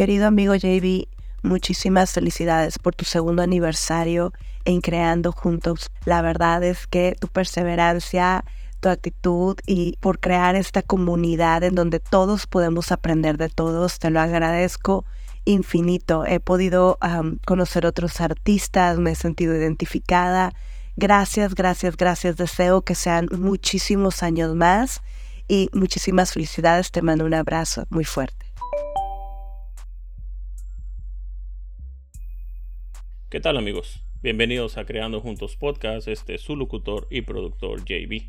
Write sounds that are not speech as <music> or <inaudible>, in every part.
Querido amigo JB, muchísimas felicidades por tu segundo aniversario en Creando Juntos. La verdad es que tu perseverancia, tu actitud y por crear esta comunidad en donde todos podemos aprender de todos, te lo agradezco infinito. He podido conocer otros artistas, me he sentido identificada. Gracias, gracias, gracias. Deseo que sean muchísimos años más y muchísimas felicidades. Te mando un abrazo muy fuerte. ¿Qué tal amigos? Bienvenidos a Creando Juntos Podcast, este es su locutor y productor JB.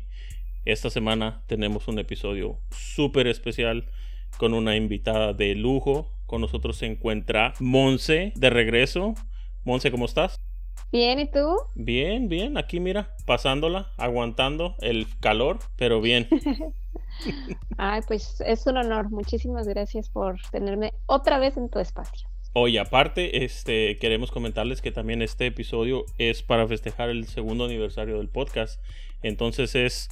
Esta semana tenemos un episodio súper especial con una invitada de lujo. Con nosotros se encuentra Monse de regreso. Monse, ¿cómo estás? Bien, ¿y tú? Bien, bien, aquí mira, pasándola, aguantando el calor, pero bien. <laughs> Ay, pues es un honor. Muchísimas gracias por tenerme otra vez en tu espacio. Oye, aparte, este, queremos comentarles que también este episodio es para festejar el segundo aniversario del podcast. Entonces es,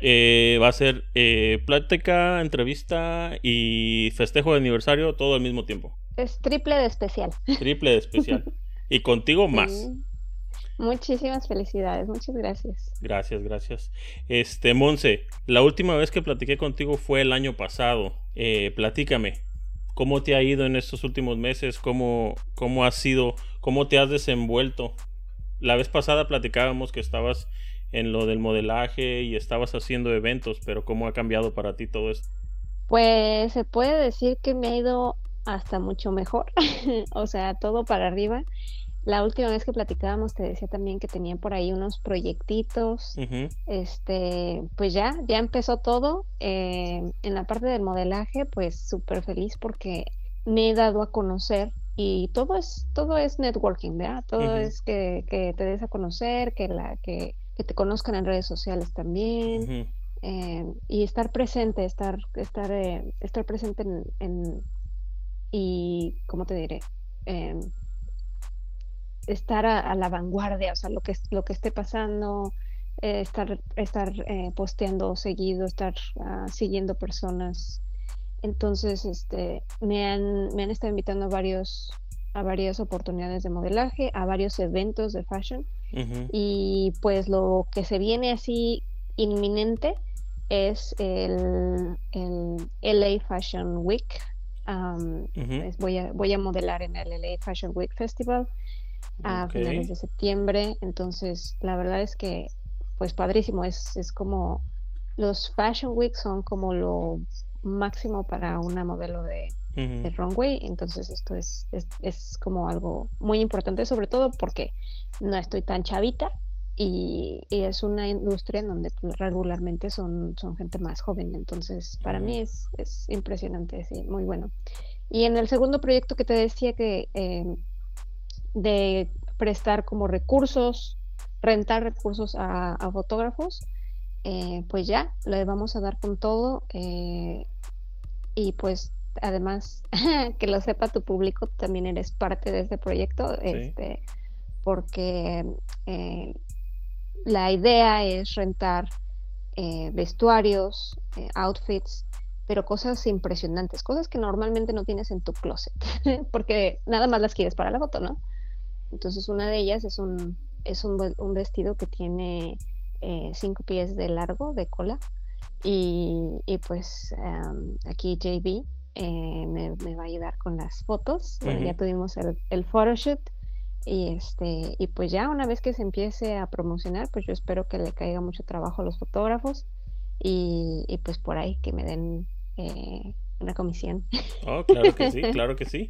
eh, va a ser eh, plática, entrevista y festejo de aniversario todo al mismo tiempo. Es triple de especial. Triple de especial. <laughs> y contigo más. Muchísimas felicidades, muchas gracias. Gracias, gracias. Este, Monse, la última vez que platiqué contigo fue el año pasado. Eh, platícame, ¿Cómo te ha ido en estos últimos meses? ¿Cómo, cómo has sido? ¿Cómo te has desenvuelto? La vez pasada platicábamos que estabas en lo del modelaje y estabas haciendo eventos, pero ¿cómo ha cambiado para ti todo esto? Pues se puede decir que me ha ido hasta mucho mejor, <laughs> o sea, todo para arriba. La última vez que platicábamos te decía también que tenía por ahí unos proyectitos. Este, pues ya, ya empezó todo. Eh, en la parte del modelaje, pues súper feliz porque me he dado a conocer y todo es, todo es networking, ¿verdad? Todo es que, te des a conocer, que la, que, te conozcan en redes sociales también. Eh, y estar presente, estar, estar, eh, estar presente en, en, y, ¿cómo te diré? Estar a, la vanguardia, o sea, lo que, lo que esté pasando, eh, estar, estar eh, posteando seguido, estar ah, siguiendo personas. Entonces, este, me han, me han estado invitando a varios a varias oportunidades de modelaje, a varios eventos de fashion. Y pues lo que se viene así inminente es el, el LA Fashion Week. voy, a, voy a modelar en el LA Fashion Week Festival a finales de septiembre. Entonces, la verdad es que, pues padrísimo, es, es como los Fashion Week son como lo máximo para una modelo de, runway. Entonces, esto es, es, como algo muy importante, sobre todo porque no estoy tan chavita. Y, es una industria en donde pues, regularmente son, son gente más joven. Entonces, para mí es, es impresionante, sí, muy bueno. Y en el segundo proyecto que te decía que eh, de prestar como recursos, rentar recursos a, fotógrafos, eh, pues ya, le vamos a dar con todo. Eh, y pues además, <laughs> que lo sepa tu público, también eres parte de este proyecto, este, porque eh, la idea es rentar vestuarios, outfits, pero cosas impresionantes, cosas que normalmente no tienes en tu closet, <laughs> porque nada más las quieres para la foto, ¿no? Entonces una de ellas es un, es un, un vestido que tiene eh, cinco pies de largo, de cola, y, y pues aquí JB eh, me, me, va a ayudar con las fotos. ya tuvimos el, el photoshoot. Y este y pues ya una vez que se empiece a promocionar, pues yo espero que le caiga mucho trabajo a los fotógrafos. Y, y pues por ahí que me den eh, una comisión. Oh, claro que sí, <laughs> claro que sí.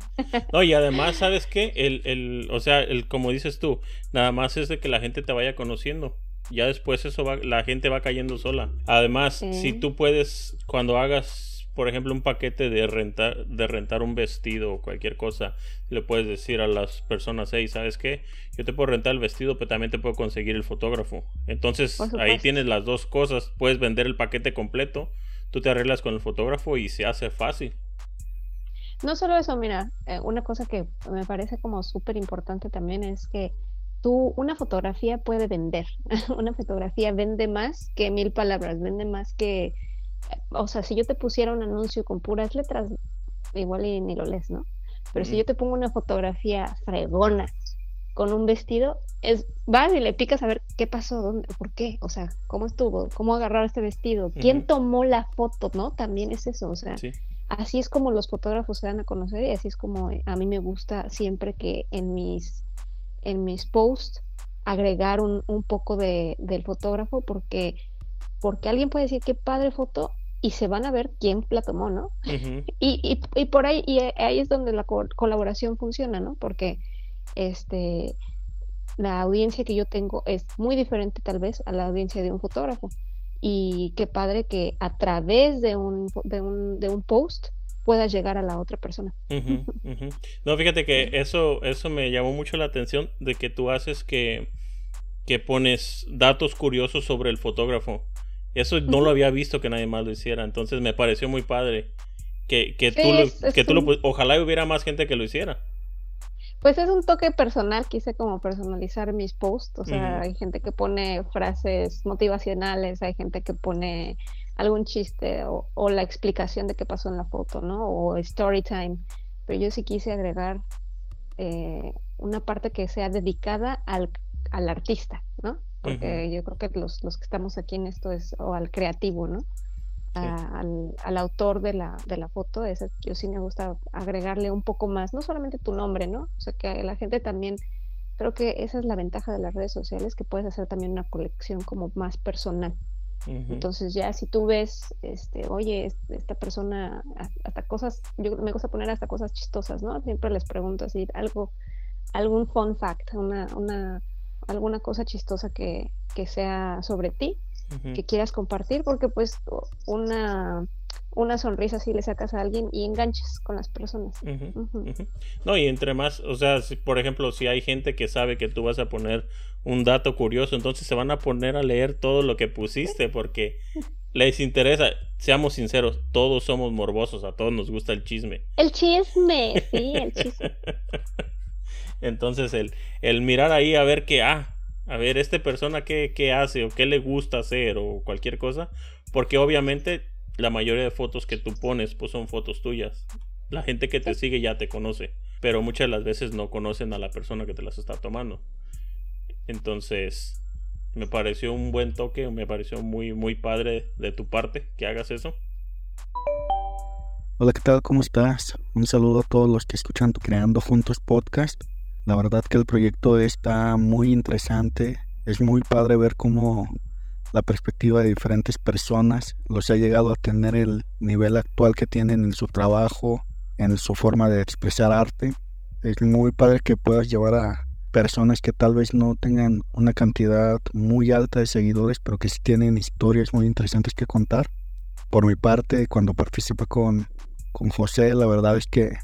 No, y además, ¿sabes qué? El, el, o sea, el, como dices tú, nada más es de que la gente te vaya conociendo. Ya después eso va, la gente va cayendo sola. Además, si tú puedes, cuando hagas, por ejemplo, un paquete de rentar, de rentar un vestido o cualquier cosa, le puedes decir a las personas, hey, ¿sabes qué? Yo te puedo rentar el vestido, pero también te puedo conseguir el fotógrafo. Entonces, ahí tienes las dos cosas. Puedes vender el paquete completo tú te arreglas con el fotógrafo y se hace fácil. No solo eso, mira, eh, una cosa que me parece como súper importante también es que tú, una fotografía puede vender. <laughs> una fotografía vende más que mil palabras, vende más que, o sea, si yo te pusiera un anuncio con puras letras, igual y ni lo lees, ¿no? Pero si yo te pongo una fotografía fregona con un vestido, es vas y le picas a ver qué pasó, dónde, por qué, o sea, cómo estuvo, cómo agarrar este vestido, quién tomó la foto, ¿no? También es eso, o sea, así es como los fotógrafos se dan a conocer y así es como a mí me gusta siempre que en mis en mis posts agregar un, un poco de, del fotógrafo porque porque alguien puede decir qué padre foto y se van a ver quién la tomó, ¿no? <laughs> y, y, por ahí, y ahí es donde la colaboración funciona, ¿no? Porque este, la audiencia que yo tengo es muy diferente tal vez a la audiencia de un fotógrafo. Y qué padre que a través de un, de un, de un post puedas llegar a la otra persona. <laughs> No, fíjate que eso, eso me llamó mucho la atención de que tú haces que, que pones datos curiosos sobre el fotógrafo. Eso no lo había visto que nadie más lo hiciera, entonces me pareció muy padre que, que tú, lo, que tú lo, ojalá hubiera más gente que lo hiciera. Pues es un toque personal, quise como personalizar mis posts, o sea, hay gente que pone frases motivacionales, hay gente que pone algún chiste o, la explicación de qué pasó en la foto, ¿no? O story time, pero yo sí quise agregar eh, una parte que sea dedicada al, al artista, ¿no? porque yo creo que los, los, que estamos aquí en esto es, o al creativo, ¿no? Al, al, autor de la, de la foto, yo sí me gusta agregarle un poco más, no solamente tu nombre, ¿no? O sea, que la gente también, creo que esa es la ventaja de las redes sociales, que puedes hacer también una colección como más personal. Entonces ya si tú ves, este, oye, esta persona, hasta cosas, yo me gusta poner hasta cosas chistosas, ¿no? Siempre les pregunto así, algo, algún fun fact, una, una alguna cosa chistosa que, que sea sobre ti, que quieras compartir, porque pues una, una sonrisa si le sacas a alguien y enganchas con las personas. No, y entre más, o sea, si, por ejemplo, si hay gente que sabe que tú vas a poner un dato curioso, entonces se van a poner a leer todo lo que pusiste porque les interesa, seamos sinceros, todos somos morbosos, a todos nos gusta el chisme. El chisme, sí, el chisme. <laughs> Entonces, el, el mirar ahí a ver qué, ah, a ver, esta persona qué, qué hace o qué le gusta hacer o cualquier cosa, porque obviamente la mayoría de fotos que tú pones pues son fotos tuyas. La gente que te sigue ya te conoce, pero muchas de las veces no conocen a la persona que te las está tomando. Entonces, me pareció un buen toque, me pareció muy muy padre de tu parte que hagas eso. Hola, ¿qué tal? ¿Cómo estás? Un saludo a todos los que escuchan tu Creando Juntos podcast. La verdad que el proyecto está muy interesante. Es muy padre ver cómo la perspectiva de diferentes personas los ha llegado a tener el nivel actual que tienen en su trabajo, en su forma de expresar arte. Es muy padre que puedas llevar a personas que tal vez no tengan una cantidad muy alta de seguidores, pero que sí tienen historias muy interesantes que contar. Por mi parte, cuando participé con, con José, la verdad es que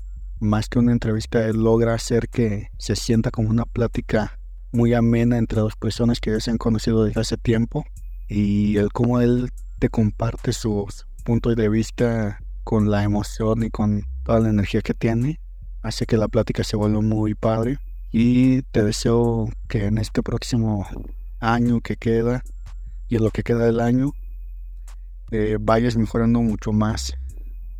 más que una entrevista, él logra hacer que se sienta como una plática muy amena entre dos personas que ya se han conocido desde hace tiempo y el cómo él te comparte sus puntos de vista con la emoción y con toda la energía que tiene hace que la plática se vuelva muy padre. Y te deseo que en este próximo año que queda y en lo que queda del año eh, vayas mejorando mucho más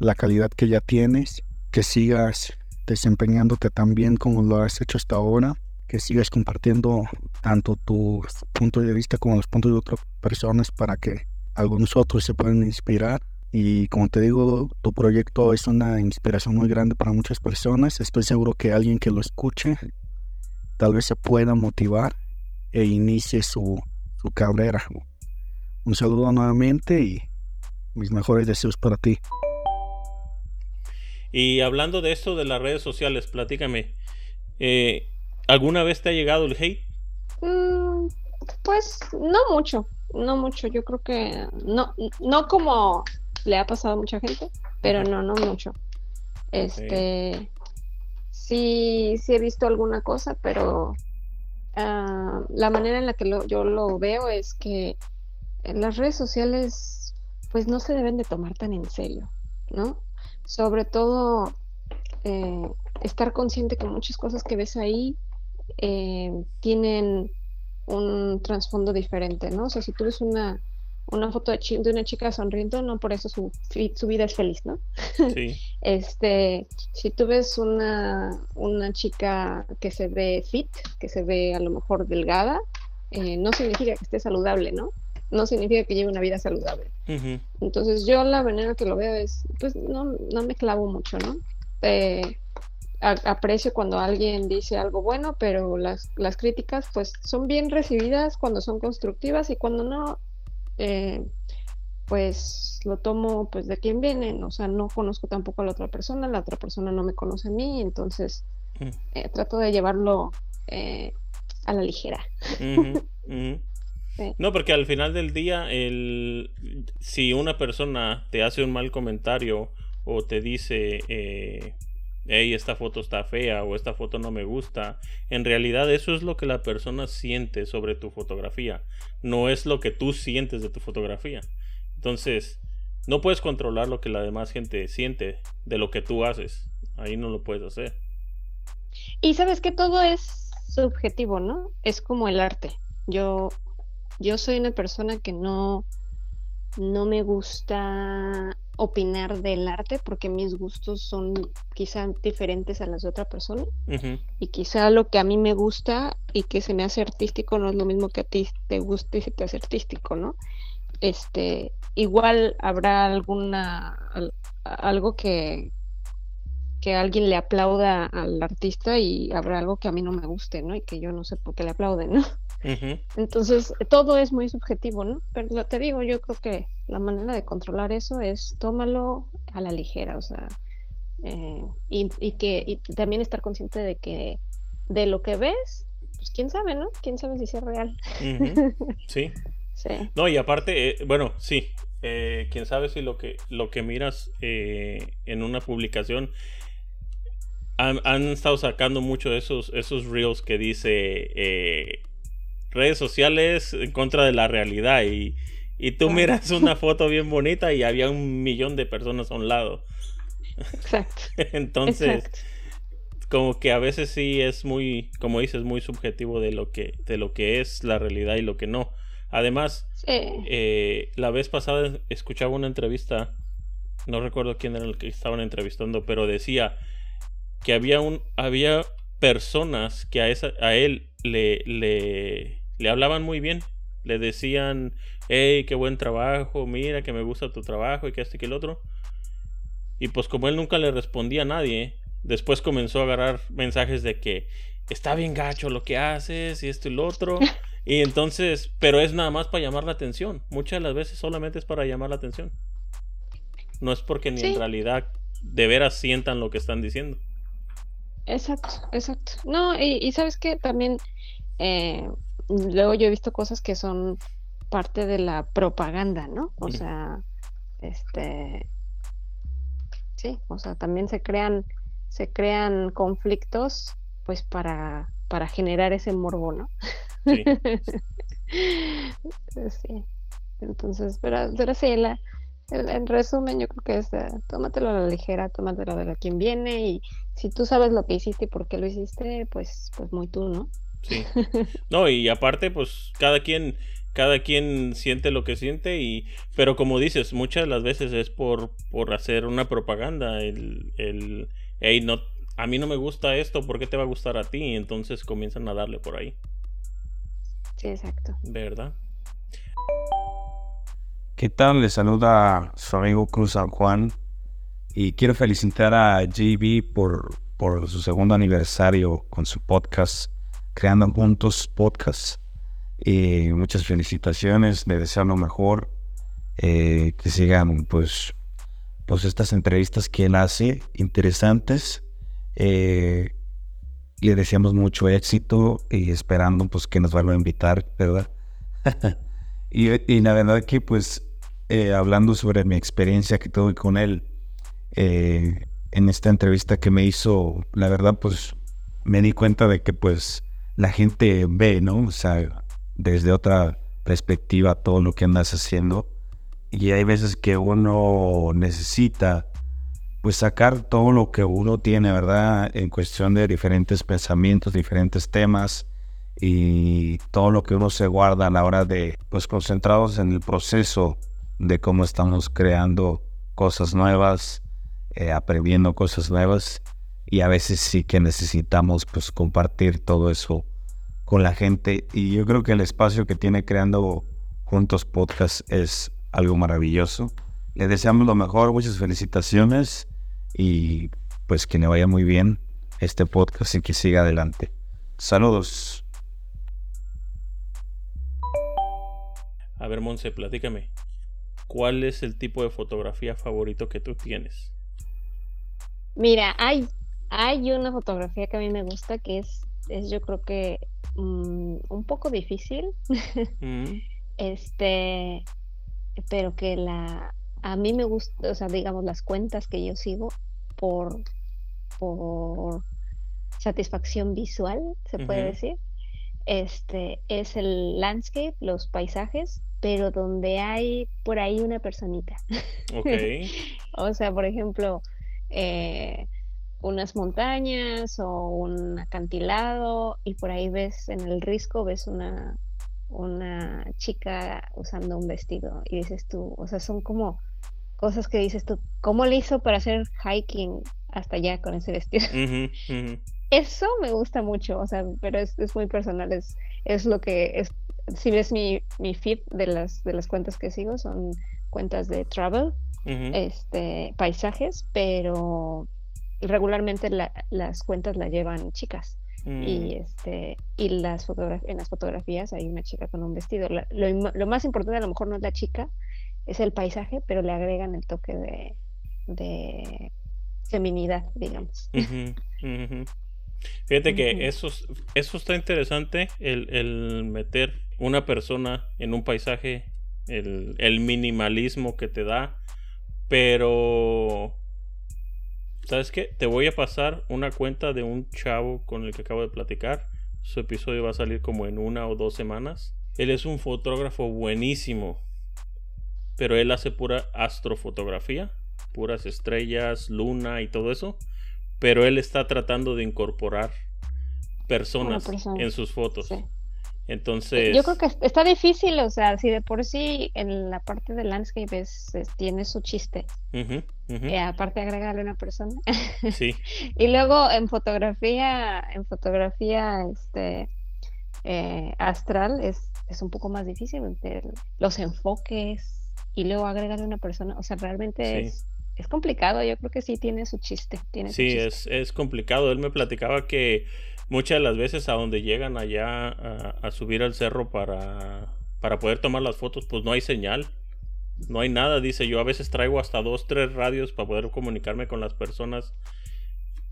la calidad que ya tienes que sigas desempeñándote tan bien como lo has hecho hasta ahora, que sigas compartiendo tanto tus puntos de vista como los puntos de otras personas para que algunos otros se puedan inspirar. Y como te digo, tu proyecto es una inspiración muy grande para muchas personas. Estoy seguro que alguien que lo escuche tal vez se pueda motivar e inicie su, su carrera. Un saludo nuevamente y mis mejores deseos para ti. Y hablando de esto de las redes sociales, platícame, eh, ¿alguna vez te ha llegado el hate? Mm, pues no mucho, no mucho. Yo creo que no, no como le ha pasado a mucha gente, pero no, no mucho. Este, sí, sí he visto alguna cosa, pero ah, la manera en la que yo lo veo es que las redes sociales, pues no se deben de tomar tan en serio, ¿no? Sobre todo eh, estar consciente que muchas cosas que ves ahí eh, tienen un trasfondo diferente, ¿no? O sea, si tú ves una, una foto de, de, una chica sonriendo, no por eso su, su vida es feliz, ¿no? Sí. <laughs> este, si tú ves una, una chica que se ve fit, que se ve a lo mejor delgada, eh, no significa que esté saludable, ¿no? No significa que lleve una vida saludable. Entonces yo la manera que lo veo es, pues no, no me clavo mucho, ¿no? Eh, aprecio cuando alguien dice algo bueno, pero las, las críticas pues son bien recibidas cuando son constructivas y cuando no, eh, pues lo tomo pues de quien viene, o sea, no conozco tampoco a la otra persona, la otra persona no me conoce a mí, entonces mm. eh, trato de llevarlo eh, a la ligera. No, porque al final del día, el, si una persona te hace un mal comentario o te dice, hey, esta foto está fea o esta foto no me gusta. En realidad eso es lo que la persona siente sobre tu fotografía, no es lo que tú sientes de tu fotografía. Entonces, no puedes controlar lo que la demás gente siente de lo que tú haces. Ahí no lo puedes hacer. Y sabes que todo es subjetivo, ¿no? Es como el arte. Yo, yo soy una persona que no, no me gusta opinar del arte porque mis gustos son quizá diferentes a las de otra persona y quizá lo que a mí me gusta y que se me hace artístico no es lo mismo que a ti te guste y se te hace artístico, ¿no? Este, igual habrá alguna algo que que alguien le aplauda al artista y habrá algo que a mí no me guste, ¿no? Y que yo no sé por qué le aplauden, ¿no? <laughs> Entonces, todo es muy subjetivo, ¿no? Pero te digo, yo creo que la manera de controlar eso es tómalo a la ligera, o sea, eh, y, que también estar consciente de que de lo que ves, pues quién sabe, ¿no? Quién sabe si es real. <laughs> Sí. sí. No, y aparte, eh, bueno, sí, eh, quién sabe si lo que, lo que miras en una publicación han, estado sacando mucho esos, esos reels que dice redes sociales en contra de la realidad y, tú miras una <laughs> foto bien bonita y había un millón de personas a un lado. Exacto. <laughs> Entonces, como que a veces sí es muy, como dices, muy subjetivo de lo que, de lo que es la realidad y lo que no. Además, eh, la vez pasada escuchaba una entrevista, no recuerdo quién era el que estaban entrevistando, pero decía que había un, había personas que a esa, a él le, le le hablaban muy bien. Le decían, hey, qué buen trabajo, mira que me gusta tu trabajo y que este y que el otro. Y pues como él nunca le respondía a nadie, después comenzó a agarrar mensajes de que está bien gacho lo que haces y esto y lo otro. <laughs> Y entonces, pero es nada más para llamar la atención. Muchas de las veces solamente es para llamar la atención. No es porque ni en realidad de veras sientan lo que están diciendo. Exacto, exacto. No, y, sabes que también eh, luego yo he visto cosas que son parte de la propaganda, ¿no? O sea, este, sí, o sea, también se crean, se crean conflictos, pues para, para generar ese morbo, ¿no? Sí. <laughs> sí. Entonces, pero, pero sí, la, en resumen, yo creo que es uh, tómatelo a la ligera, tómatelo de la quien viene y si tú sabes lo que hiciste y por qué lo hiciste, pues, pues muy tú, ¿no? Sí. <laughs> No, y aparte, pues cada quien, cada quien siente lo que siente y, pero como dices, muchas de las veces es por, por hacer una propaganda, el, el, hey, no, a mí no me gusta esto, ¿por qué te va a gustar a ti? Entonces comienzan a darle por ahí. Sí, exacto. ¿Verdad? ¿Qué tal? Le saluda su amigo Cruz San Juan y quiero felicitar a JB por, por su segundo aniversario con su podcast Creando Juntos Podcast. y muchas felicitaciones, le deseo lo mejor. Eh, que sigan pues, pues estas entrevistas que él hace, interesantes. Eh, le deseamos mucho éxito y esperando pues que nos vuelva a invitar, ¿verdad? <laughs> y, la verdad que pues eh, hablando sobre mi experiencia que tuve con él en esta entrevista que me hizo, la verdad pues me di cuenta de que pues la gente ve, ¿no? O sea, desde otra perspectiva todo lo que andas haciendo. Y hay veces que uno necesita pues sacar todo lo que uno tiene, ¿verdad? En cuestión de diferentes pensamientos, diferentes temas y todo lo que uno se guarda a la hora de, pues concentrados en el proceso de cómo estamos creando cosas nuevas, eh, aprendiendo cosas nuevas y a veces sí que necesitamos pues compartir todo eso con la gente y yo creo que el espacio que tiene creando juntos podcast es algo maravilloso. Le deseamos lo mejor, muchas felicitaciones y pues que le vaya muy bien este podcast y que siga adelante. Saludos. A ver, Monse, platícame. ¿Cuál es el tipo de fotografía favorito que tú tienes? Mira, hay, hay una fotografía que a mí me gusta que es, es yo creo que mm, un poco difícil. <laughs> Mm, este, pero que la, a mí me gusta, o sea, digamos, las cuentas que yo sigo por, por satisfacción visual, se puede decir, este, es el landscape, los paisajes, pero donde hay por ahí una personita. ok. <laughs> O sea, por ejemplo, eh, unas montañas o un acantilado y por ahí ves en el risco, ves una, una chica usando un vestido y dices tú, o sea, son como cosas que dices tú, ¿cómo le hizo para hacer hiking hasta allá con ese vestido? Eso me gusta mucho, o sea, pero es, es muy personal, es, es lo que es, si ves mi, mi feed de las, de las cuentas que sigo, son cuentas de travel, este, paisajes, pero regularmente la- las cuentas la llevan chicas Mm, y este y las en las fotografías hay una chica con un vestido. La- lo, lo más importante a lo mejor no es la chica, es el paisaje, pero le agregan el toque de, de feminidad, digamos. Ujú. Fíjate que eso, es- eso está interesante, el, el meter una persona en un paisaje, el, el minimalismo que te da, pero... ¿Sabes qué? Te voy a pasar una cuenta de un chavo con el que acabo de platicar. Su episodio va a salir como en una o dos semanas. Él es un fotógrafo buenísimo, pero él hace pura astrofotografía, puras estrellas, luna y todo eso pero él está tratando de incorporar personas persona, en sus fotos. sí. Entonces, Yo creo que es- está difícil, o sea, si de por sí en la parte de landscape es- es- tiene su chiste, Ujú, ujú, y aparte agregarle una persona. <laughs> sí, Y luego en fotografía, en fotografía este eh, astral es, es un poco más difícil los enfoques y luego agregarle una persona. O sea, realmente Sí. es, es complicado. Yo creo que sí tiene su chiste. Tiene su sí, chiste. es, es complicado. Él me platicaba que muchas de las veces a donde llegan allá a, a subir al cerro para, para poder tomar las fotos, pues no hay señal. No hay nada, dice yo. A veces traigo hasta dos, tres radios para poder comunicarme con las personas.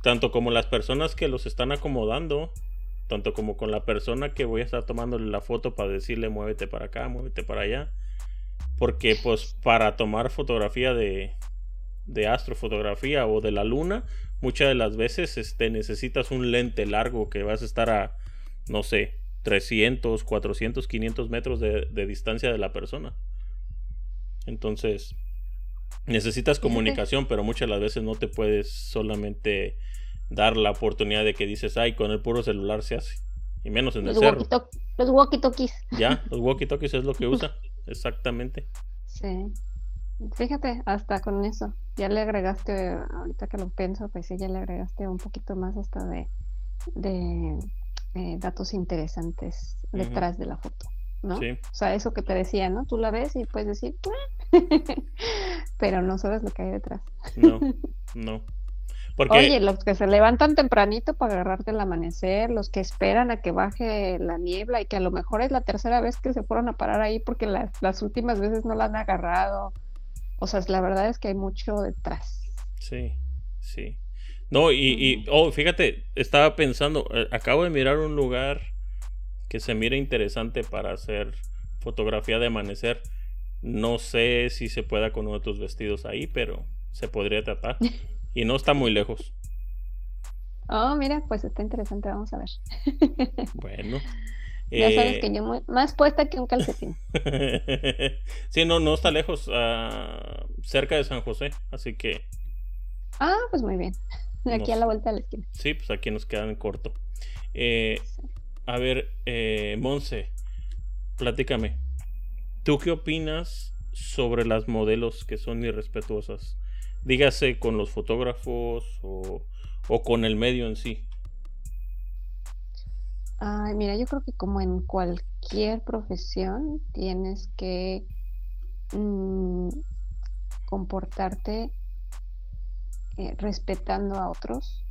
Tanto como las personas que los están acomodando. Tanto como con la persona que voy a estar tomándole la foto para decirle muévete para acá, muévete para allá. Porque pues para tomar fotografía de, de astrofotografía o de la luna, muchas de las veces este, necesitas un lente largo que vas a estar a, no sé, 300, 400, 500 metros de, de distancia de la persona. Entonces, necesitas comunicación, pero muchas de las veces no te puedes solamente dar la oportunidad de que dices, ay, con el puro celular se hace. Y menos en el Los cerro. walkie-talk- los walkie-talkies. Ya, los <laughs> walkie-talkies es lo que usa. Exactamente. Sí. Fíjate, hasta con eso. Ya le agregaste, ahorita que lo pienso, pues sí, ya le agregaste un poquito más hasta de, de eh, datos interesantes detrás de la foto, ¿no? Sí. O sea, eso que te decía, ¿no? Tú la ves y puedes decir, <laughs> pero no sabes lo que hay detrás. No, <laughs> no. Porque Oye, los que se levantan tempranito para agarrarte el amanecer, los que esperan a que baje la niebla y que a lo mejor es la tercera vez que se fueron a parar ahí porque las, las últimas veces no la han agarrado. O sea, la verdad es que hay mucho detrás. Sí, sí. No, y, y oh, fíjate, estaba pensando, eh, acabo de mirar un lugar que se mira interesante para hacer fotografía de amanecer. No sé si se pueda con uno de tus vestidos ahí, pero se podría tratar. <laughs> Y no está muy lejos. Oh, mira, pues está interesante, vamos a ver. <laughs> Bueno. Ya sabes eh, que yo muy, más puesta que un calcetín. <laughs> sí, no, no está lejos, ah, cerca de San José, así que Ah, pues muy bien. <laughs> Aquí a la vuelta de la esquina. sí, pues aquí nos quedan corto. Eh, A ver, eh, Monse, platícame. ¿Tú qué opinas sobre las modelos que son irrespetuosas? Dígase con los fotógrafos o, con el medio en sí. Ay, mira, yo creo que como en cualquier profesión tienes que mm, comportarte eh, respetando a otros,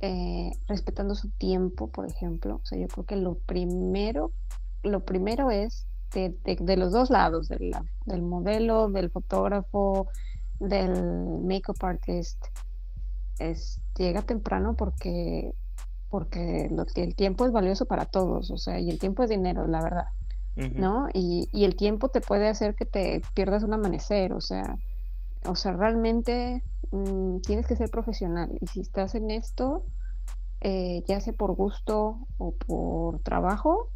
eh, respetando su tiempo, por ejemplo. O sea, yo creo que lo primero, lo primero es de, de, los dos lados, del, del modelo, del fotógrafo, del makeup artist, es, llega temprano porque porque el tiempo es valioso para todos, o sea, y el tiempo es dinero, la verdad, ¿no? Y, y, el tiempo te puede hacer que te pierdas un amanecer, o sea, o sea, realmente mm, tienes que ser profesional. Y si estás en esto, eh, ya sea por gusto o por trabajo,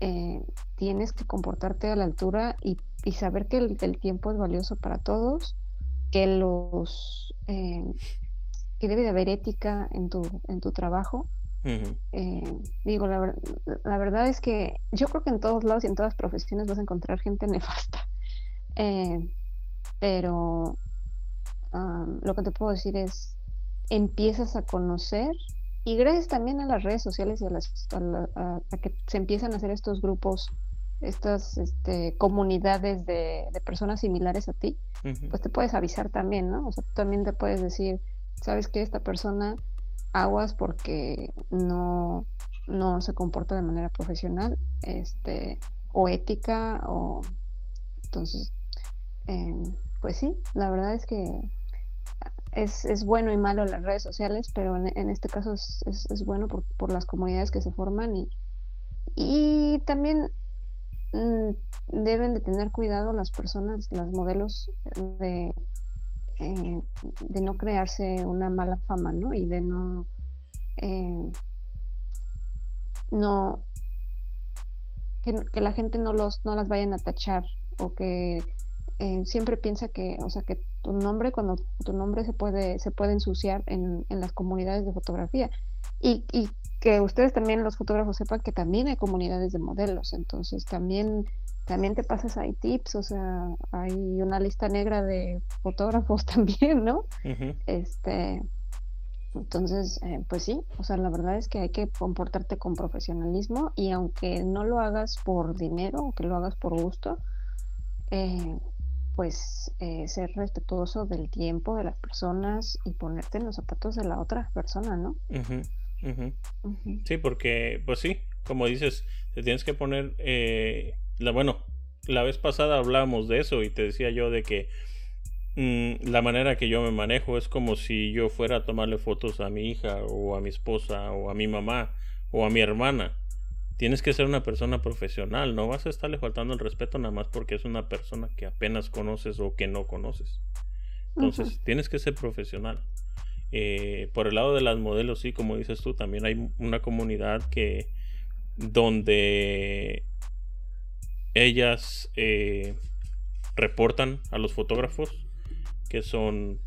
eh, tienes que comportarte a la altura y, saber que el, tiempo es valioso para todos, que los eh, que debe de haber ética en tu, en tu trabajo. Digo, la, la, verdad es que yo creo que en todos lados y en todas profesiones vas a encontrar gente <laughs> nefasta. Pero lo que te puedo decir es, empiezas a conocer y gracias también a las redes sociales y a, las, a, que se empiezan a hacer estos grupos, estas este, comunidades de, personas similares a ti, pues te puedes avisar también, ¿no? O sea, tú también te puedes decir, sabes que esta persona aguas porque no, no se comporta de manera profesional, este, o ética, o entonces em, pues sí, la verdad es que es, bueno y malo las redes sociales, pero en, este caso es, bueno por, las comunidades que se forman y, y también mm, deben de tener cuidado las personas, las modelos de, eh, de no crearse una mala fama, ¿no? Y de no, eh, no que, la gente no los no las vayan a tachar o que eh, siempre piensa que, o sea, que tu nombre, cuando tu nombre se puede, se puede ensuciar en, en las comunidades de fotografía. Y, y, que ustedes también, los fotógrafos, sepan que también hay comunidades de modelos. Entonces también, también te pasas ahí tips, o sea, hay una lista negra de fotógrafos <laughs> también, ¿no? Este. Entonces, eh, pues sí, o sea, la verdad es que hay que comportarte con profesionalismo y aunque no lo hagas por dinero, aunque lo hagas por gusto, eh, pues eh, ser respetuoso del tiempo de las personas y ponerte en los zapatos de la otra persona, ¿no? Sí, porque, pues sí, como dices, te tienes que poner, eh, la, bueno, la vez pasada hablábamos de eso y te decía yo de que mm, la manera que yo me manejo es como si yo fuera a tomarle fotos a mi hija o a mi esposa o a mi mamá o a mi hermana tienes que ser una persona profesional, no vas a estarle faltando el respeto nada más porque es una persona que apenas conoces o que no conoces. Entonces, tienes que ser profesional. Eh, por el lado de las modelos, sí, como dices tú, también hay una comunidad que donde ellas eh, reportan a los fotógrafos que son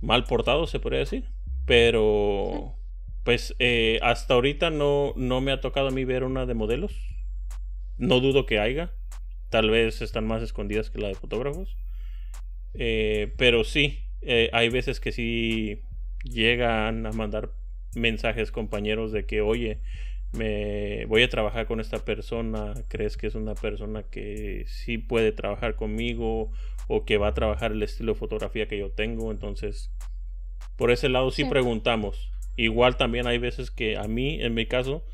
mal portados, se podría decir, pero pues eh, hasta ahorita no, no me ha tocado a mí ver una de modelos. No dudo que haya. Tal vez están más escondidas que la de fotógrafos. Eh, pero sí, hay veces que sí llegan a mandar mensajes compañeros de que, oye, me voy a trabajar con esta persona, crees que es una persona que sí puede trabajar conmigo o que va a trabajar el estilo de fotografía que yo tengo, entonces por ese lado sí. preguntamos, Igual también hay veces que a mí, en mi caso,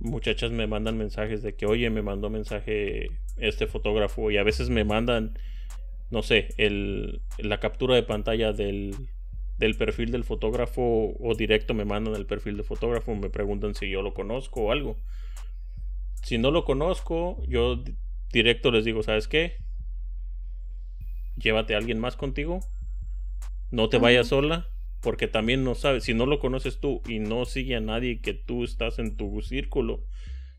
muchachas me mandan mensajes de que, oye, me mandó mensaje este fotógrafo y a veces me mandan, no sé, el, la captura de pantalla del, del perfil del fotógrafo o directo me mandan el perfil del fotógrafo, me preguntan si yo lo conozco o algo. Si no lo conozco, yo directo les digo, ¿sabes qué? Llévate a alguien más contigo. No te vayas sola porque también no sabes, si no lo conoces tú y no sigue a nadie que tú estás en tu círculo,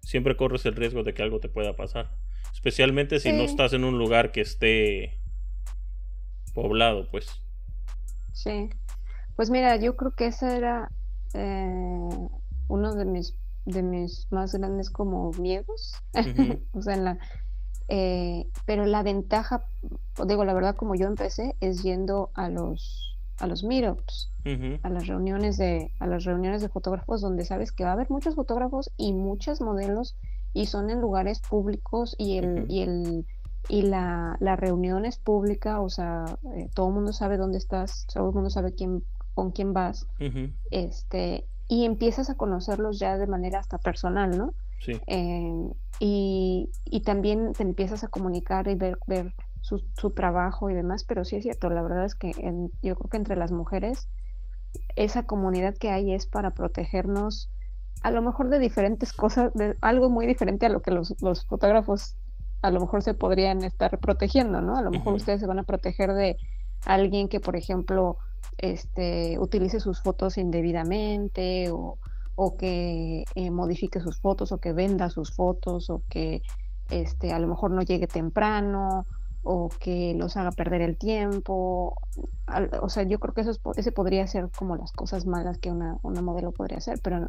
siempre corres el riesgo de que algo te pueda pasar. Especialmente si no estás en un lugar que esté poblado, pues. Sí. Pues mira, yo creo que esa era eh, uno de mis, de mis más grandes como miedos. <laughs> o sea, en la, eh, pero la ventaja, digo, la verdad, como yo empecé, es yendo a los a los meetups, a las reuniones de a las reuniones de fotógrafos donde sabes que va a haber muchos fotógrafos y muchas modelos y son en lugares públicos y el y el y la, la, reunión es pública, o sea, eh, todo el mundo sabe dónde estás, todo el mundo sabe quién con quién vas, este y empiezas a conocerlos ya de manera hasta personal, ¿no? Sí. Eh, y, y, también te empiezas a comunicar y ver, ver su, su, trabajo y demás, pero sí es cierto, la verdad es que en, yo creo que entre las mujeres esa comunidad que hay es para protegernos a lo mejor de diferentes cosas, de algo muy diferente a lo que los, los fotógrafos a lo mejor se podrían estar protegiendo, ¿no? A lo mejor ustedes se van a proteger de alguien que, por ejemplo, este, utilice sus fotos indebidamente o, o que eh, modifique sus fotos o que venda sus fotos o que este, a lo mejor no llegue temprano o que los haga perder el tiempo. o sea, yo creo que eso es, ese podría ser como las cosas malas que una, una modelo podría hacer, pero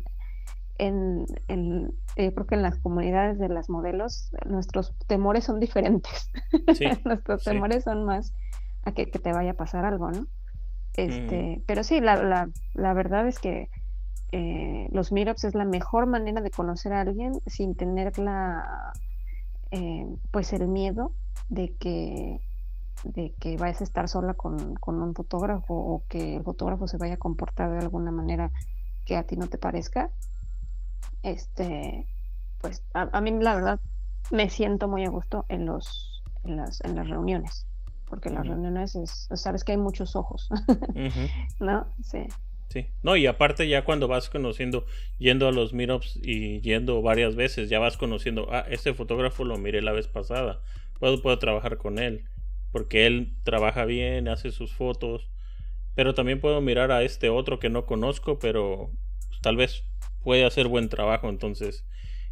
en, en, yo creo que en las comunidades de las modelos nuestros temores son diferentes. <laughs> nuestros temores son más a que, que, te vaya a pasar algo, ¿no? Este, mm. Pero sí, la, la, la verdad es que eh, los meetups es la mejor manera de conocer a alguien sin tener la eh, pues el miedo de que de que vayas a estar sola con, con, un fotógrafo o que el fotógrafo se vaya a comportar de alguna manera que a ti no te parezca este pues a, mí la verdad me siento muy a gusto en los en las, en las reuniones porque las reuniones es, sabes que hay muchos ojos <laughs> no sí. Sí, no, y aparte ya cuando vas conociendo, yendo a los meetups y yendo varias veces, ya vas conociendo, ah, este fotógrafo lo miré la vez pasada, puedo, puedo trabajar con él, porque él trabaja bien, hace sus fotos, pero también puedo mirar a este otro que no conozco, pero pues, tal vez puede hacer buen trabajo, entonces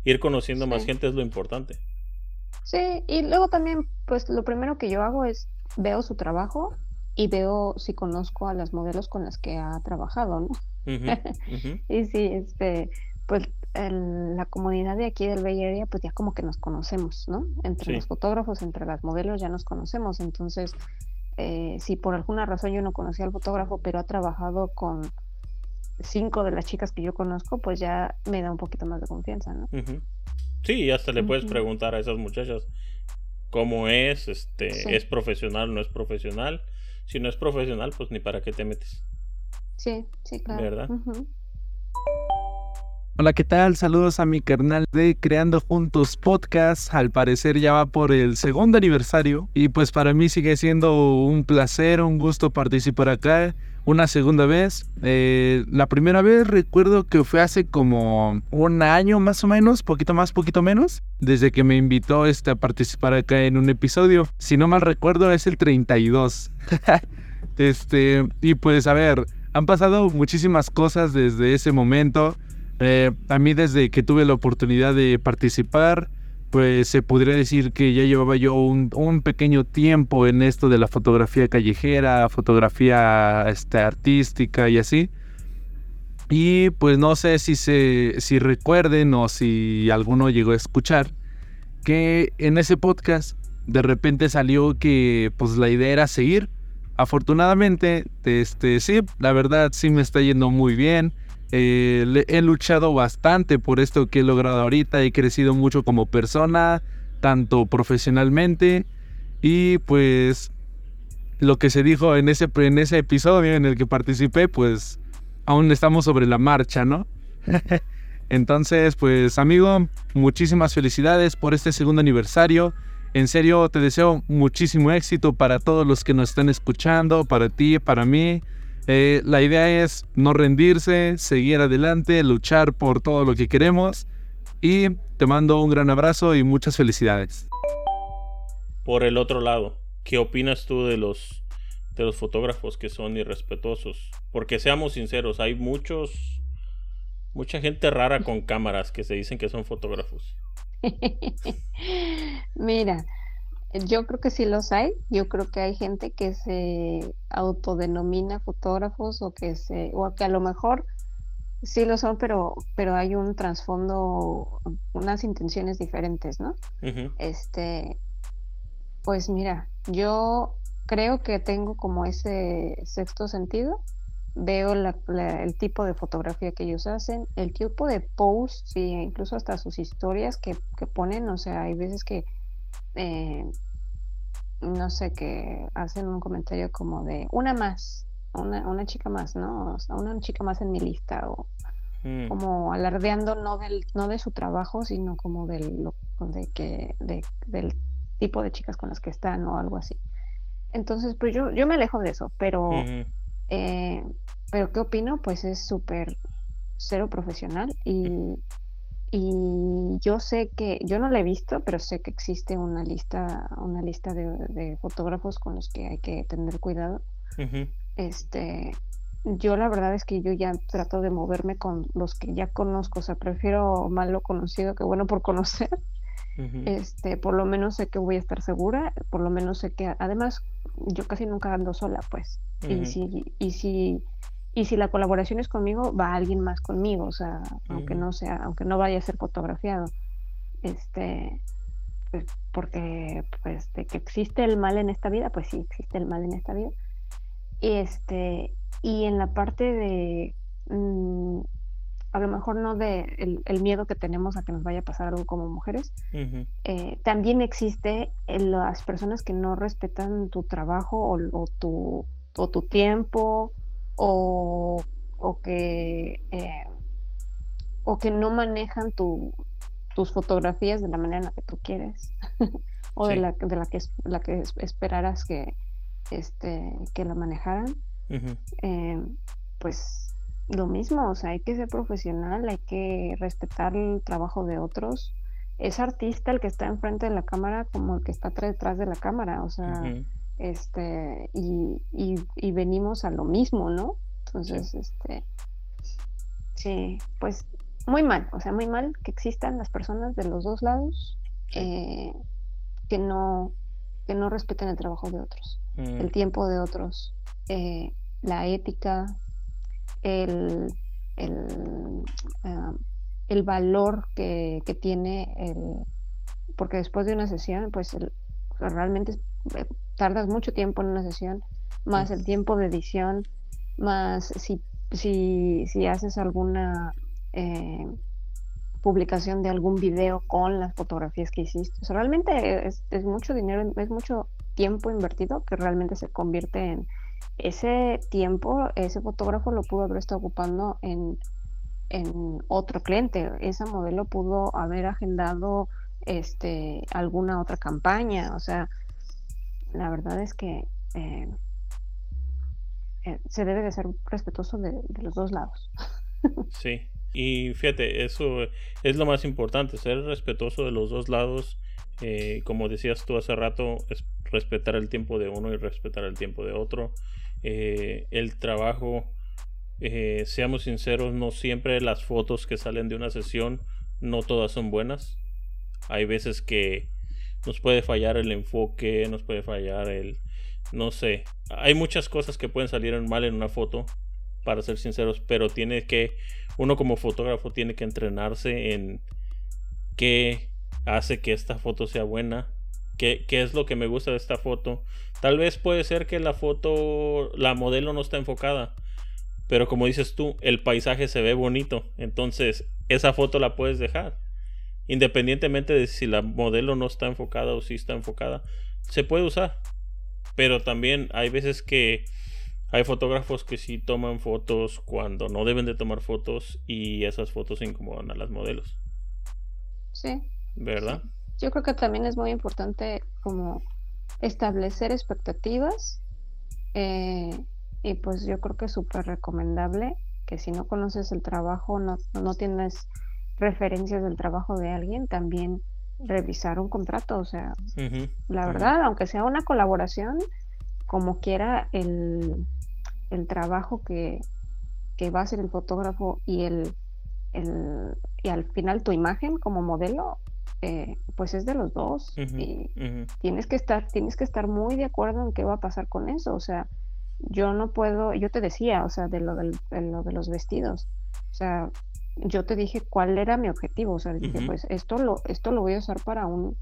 ir conociendo más gente es lo importante. Sí, y luego también, pues lo primero que yo hago es veo su trabajo y veo si conozco a las modelos con las que ha trabajado, ¿no? <laughs> y sí, este, pues la comunidad de aquí del Bay Area, pues ya como que nos conocemos, ¿no? Entre los fotógrafos, entre las modelos ya nos conocemos, entonces, eh, si por alguna razón yo no conocía al fotógrafo, pero ha trabajado con cinco de las chicas que yo conozco, pues ya me da un poquito más de confianza, ¿no? Sí, hasta le puedes preguntar a esas muchachas cómo es, este, es profesional, no es profesional si no es profesional, pues ni para qué te metes. Sí, sí, claro. ¿Verdad? Hola, ¿qué tal? Saludos a mi carnal de Creando Juntos Podcast. Al parecer ya va por el segundo aniversario y pues para mí sigue siendo un placer, un gusto participar acá una segunda vez. Eh, la primera vez recuerdo que fue hace como un año más o menos, poquito más, poquito menos, desde que me invitó este, a participar acá en un episodio. Si no mal recuerdo es el 32. <laughs> este, y pues a ver, han pasado muchísimas cosas desde ese momento. Eh, a mí desde que tuve la oportunidad de participar, pues se podría decir que ya llevaba yo un, pequeño tiempo en esto de la fotografía callejera, fotografía este, artística y así. Y pues no sé si, se, si recuerden o si alguno llegó a escuchar que en ese podcast de repente salió que pues la idea era seguir. Afortunadamente, este, sí, la verdad sí me está yendo muy bien. Eh, he luchado bastante por esto que he logrado ahorita. He crecido mucho como persona, tanto profesionalmente. Y pues lo que se dijo en ese, en ese episodio en el que participé, pues aún estamos sobre la marcha, ¿no? <laughs> Entonces, pues amigo, muchísimas felicidades por este segundo aniversario. En serio, te deseo muchísimo éxito para todos los que nos están escuchando, para ti, para mí. Eh, la idea es no rendirse, seguir adelante, luchar por todo lo que queremos y te mando un gran abrazo y muchas felicidades. Por el otro lado, ¿qué opinas tú de los de los fotógrafos que son irrespetuosos? Porque seamos sinceros, hay muchos mucha gente rara con cámaras que se dicen que son fotógrafos. <laughs> Mira, yo creo que sí los hay. Yo creo que hay gente que se autodenomina fotógrafos o que se, o que a lo mejor sí lo son, pero, pero hay un trasfondo, unas intenciones diferentes, ¿no? Este, pues mira, yo creo que tengo como ese sexto sentido. Veo el tipo de fotografía que ellos hacen, el tipo de posts y incluso hasta sus historias que, ponen. O sea, hay veces que, eh, no sé, que hacen un comentario como de una más, una, una chica más, ¿no? O sea, una chica más en mi lista o mm. como alardeando no del no de su trabajo, sino como del de que del tipo de chicas con las que están o algo así. Entonces, pues yo, yo me alejo de eso, pero, eh, pero ¿qué opino? Pues es súper cero profesional y, y yo sé que, yo no la he visto, pero sé que existe una lista, una lista de, fotógrafos con los que hay que tener cuidado. Este, yo la verdad es que yo ya trato de moverme con los que ya conozco, o sea, prefiero malo conocido que bueno por <laughs> conocer este, por lo menos sé que voy a estar segura, por lo menos sé que además yo casi nunca ando sola, pues. Y si, y si, y si la colaboración es conmigo, va alguien más conmigo, o sea, aunque no sea, aunque no vaya a ser fotografiado. Este, pues, porque pues de que existe el mal en esta vida, pues sí existe el mal en esta vida. Y este, y en la parte de mm, a lo mejor no de el, miedo que tenemos a que nos vaya a pasar algo como mujeres, eh, también existe en las personas que no respetan tu trabajo o, tu, o tu tiempo o, o que, eh, o que no manejan tu, tus fotografías de la manera en la que tú quieres <laughs> o de, la, de la que, la que esperaras que, este, que la manejaran. Eh, pues lo mismo, o sea, hay que ser profesional, hay que respetar el trabajo de otros. Es artista el que está enfrente de la cámara como el que está detrás de la cámara, o sea, este, y, y, venimos a lo mismo, ¿no? Entonces, este, sí, pues muy mal, o sea, muy mal que existan las personas de los dos lados eh, que no que no respeten el trabajo de otros, el mm. tiempo de otros, eh, la ética, el, el, ah, el valor que, que, tiene el, porque después de una sesión, pues realmente eh, tardas mucho tiempo en una sesión, más el tiempo de edición, más si, si, si haces alguna eh, publicación de algún video con las fotografías que hiciste. realmente es, es, mucho dinero, es mucho tiempo invertido que realmente se convierte en, ese tiempo, ese fotógrafo lo pudo haber estado ocupando en, en otro cliente. Esa modelo pudo haber agendado este, alguna otra campaña. O sea, la verdad es que eh, eh, se debe de ser respetuoso de, los dos lados. <laughs> Sí, y fíjate, eso es lo más importante, ser respetuoso de los dos lados. Eh, como decías tú hace rato, es respetar el tiempo de uno y respetar el tiempo de otro. El trabajo, seamos sinceros, no siempre las fotos que salen de una sesión, no todas son buenas. Hay veces que nos puede fallar el enfoque, nos puede fallar el, no sé, hay muchas cosas que pueden salir mal en una foto, para ser sinceros, pero tiene que, uno como fotógrafo tiene que entrenarse en qué hace que esta foto sea buena, qué, qué es lo que me gusta de esta foto, Tal vez puede ser que la foto, la modelo no está enfocada. Pero como dices tú, el paisaje se ve bonito. Entonces, esa foto la puedes dejar. Independientemente de si la modelo no está enfocada o si está enfocada, se puede usar. Pero también hay veces que hay fotógrafos que sí toman fotos cuando no deben de tomar fotos y esas fotos incomodan a las modelos. Sí. ¿Verdad? Yo creo que también es muy importante como establecer expectativas eh, y pues yo creo que es súper recomendable que si no conoces el trabajo, no, no tienes referencias del trabajo de alguien, también revisar un contrato, o sea, la verdad, aunque sea una colaboración, como quiera el, el trabajo que, que, va a hacer el fotógrafo y el, el, y al final tu imagen como modelo eh, pues es de los dos y tienes que estar tienes que estar muy de acuerdo en qué va a pasar con eso o sea yo no puedo yo te decía o sea de lo, del, de, lo de los vestidos O sea, yo te dije cuál era mi objetivo, o sea, dije, pues esto lo, esto lo voy a usar para un,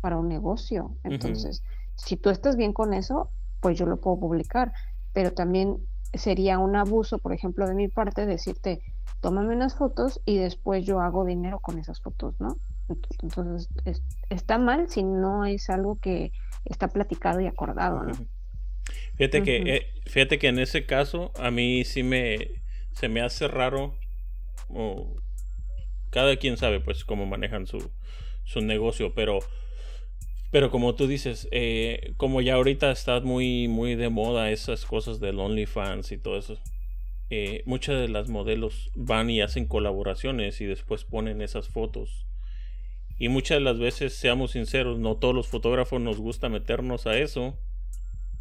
para un negocio. Entonces, si tú estás bien con eso, pues yo lo puedo publicar. Pero también sería un abuso, por ejemplo, de mi parte, decirte, tómame unas fotos y después yo hago dinero con esas fotos, ¿no? Entonces, está mal si no es algo que está platicado y acordado, ¿no? Fíjate que, eh, fíjate que en ese caso a mí sí me se me hace raro cada quien sabe pues cómo manejan su, su negocio, pero pero como tú dices, eh, como ya ahorita está muy muy de moda esas cosas del OnlyFans y todo eso, eh, muchas de las modelos van y hacen colaboraciones y después ponen esas fotos. Y muchas de las veces, seamos sinceros, no todos los fotógrafos nos gusta meternos a eso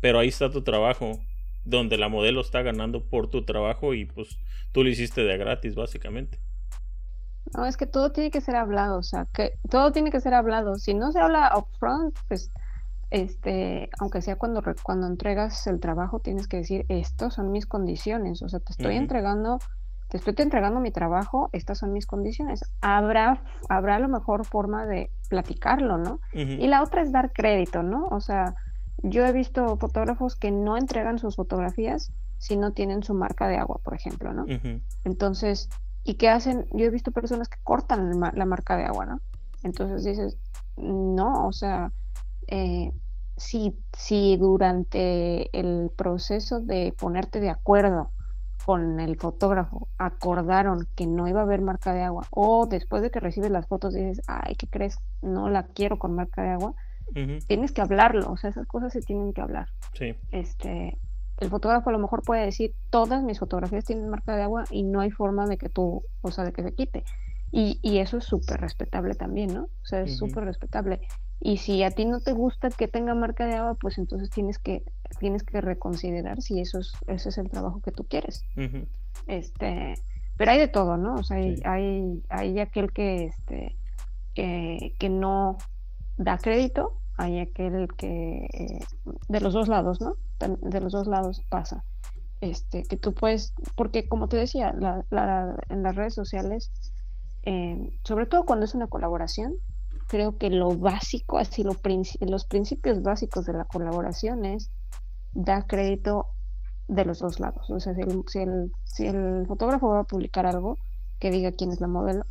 pero ahí está tu trabajo, donde la modelo está ganando por tu trabajo y pues tú lo hiciste de gratis, básicamente. No, es que todo tiene que ser hablado, o sea, que todo tiene que ser hablado. Si no se habla upfront, pues, este, aunque sea cuando, cuando entregas el trabajo, tienes que decir, estas son mis condiciones, o sea, te estoy entregando, te estoy entregando mi trabajo, estas son mis condiciones. Habrá, habrá a lo mejor forma de platicarlo, ¿no? Y la otra es dar crédito, ¿no? O sea, yo he visto fotógrafos que no entregan sus fotografías si no tienen su marca de agua, por ejemplo, ¿no? Entonces, ¿y qué hacen? Yo he visto personas que cortan la marca de agua, ¿no? Entonces dices, no, o sea, eh, si, si durante el proceso de ponerte de acuerdo con el fotógrafo acordaron que no iba a haber marca de agua o después de que recibes las fotos dices, ay, ¿qué crees? No la quiero con marca de agua, tienes que hablarlo, o sea, esas cosas se tienen que hablar. Sí. Este, el fotógrafo a lo mejor puede decir, todas mis fotografías tienen marca de agua y no hay forma de que tú, o sea, de que se quite. Y, y eso es súper respetable también, ¿no? O sea, es súper respetable. Y si a ti no te gusta que tenga marca de agua, pues entonces tienes que, tienes que reconsiderar si eso es, ese es el trabajo que tú quieres. Este, pero hay de todo, ¿no? O sea, hay, hay, hay, aquel que, este, que, que no da crédito hay aquel que eh, de los dos lados, ¿no? De los dos lados pasa. Este, que tú puedes, porque como te decía, en las redes sociales, eh, sobre todo cuando es una colaboración, creo que lo básico, así lo los principios básicos de la colaboración es dar crédito de los dos lados. O sea, si el, si el fotógrafo va a publicar algo, que diga quién es la modelo,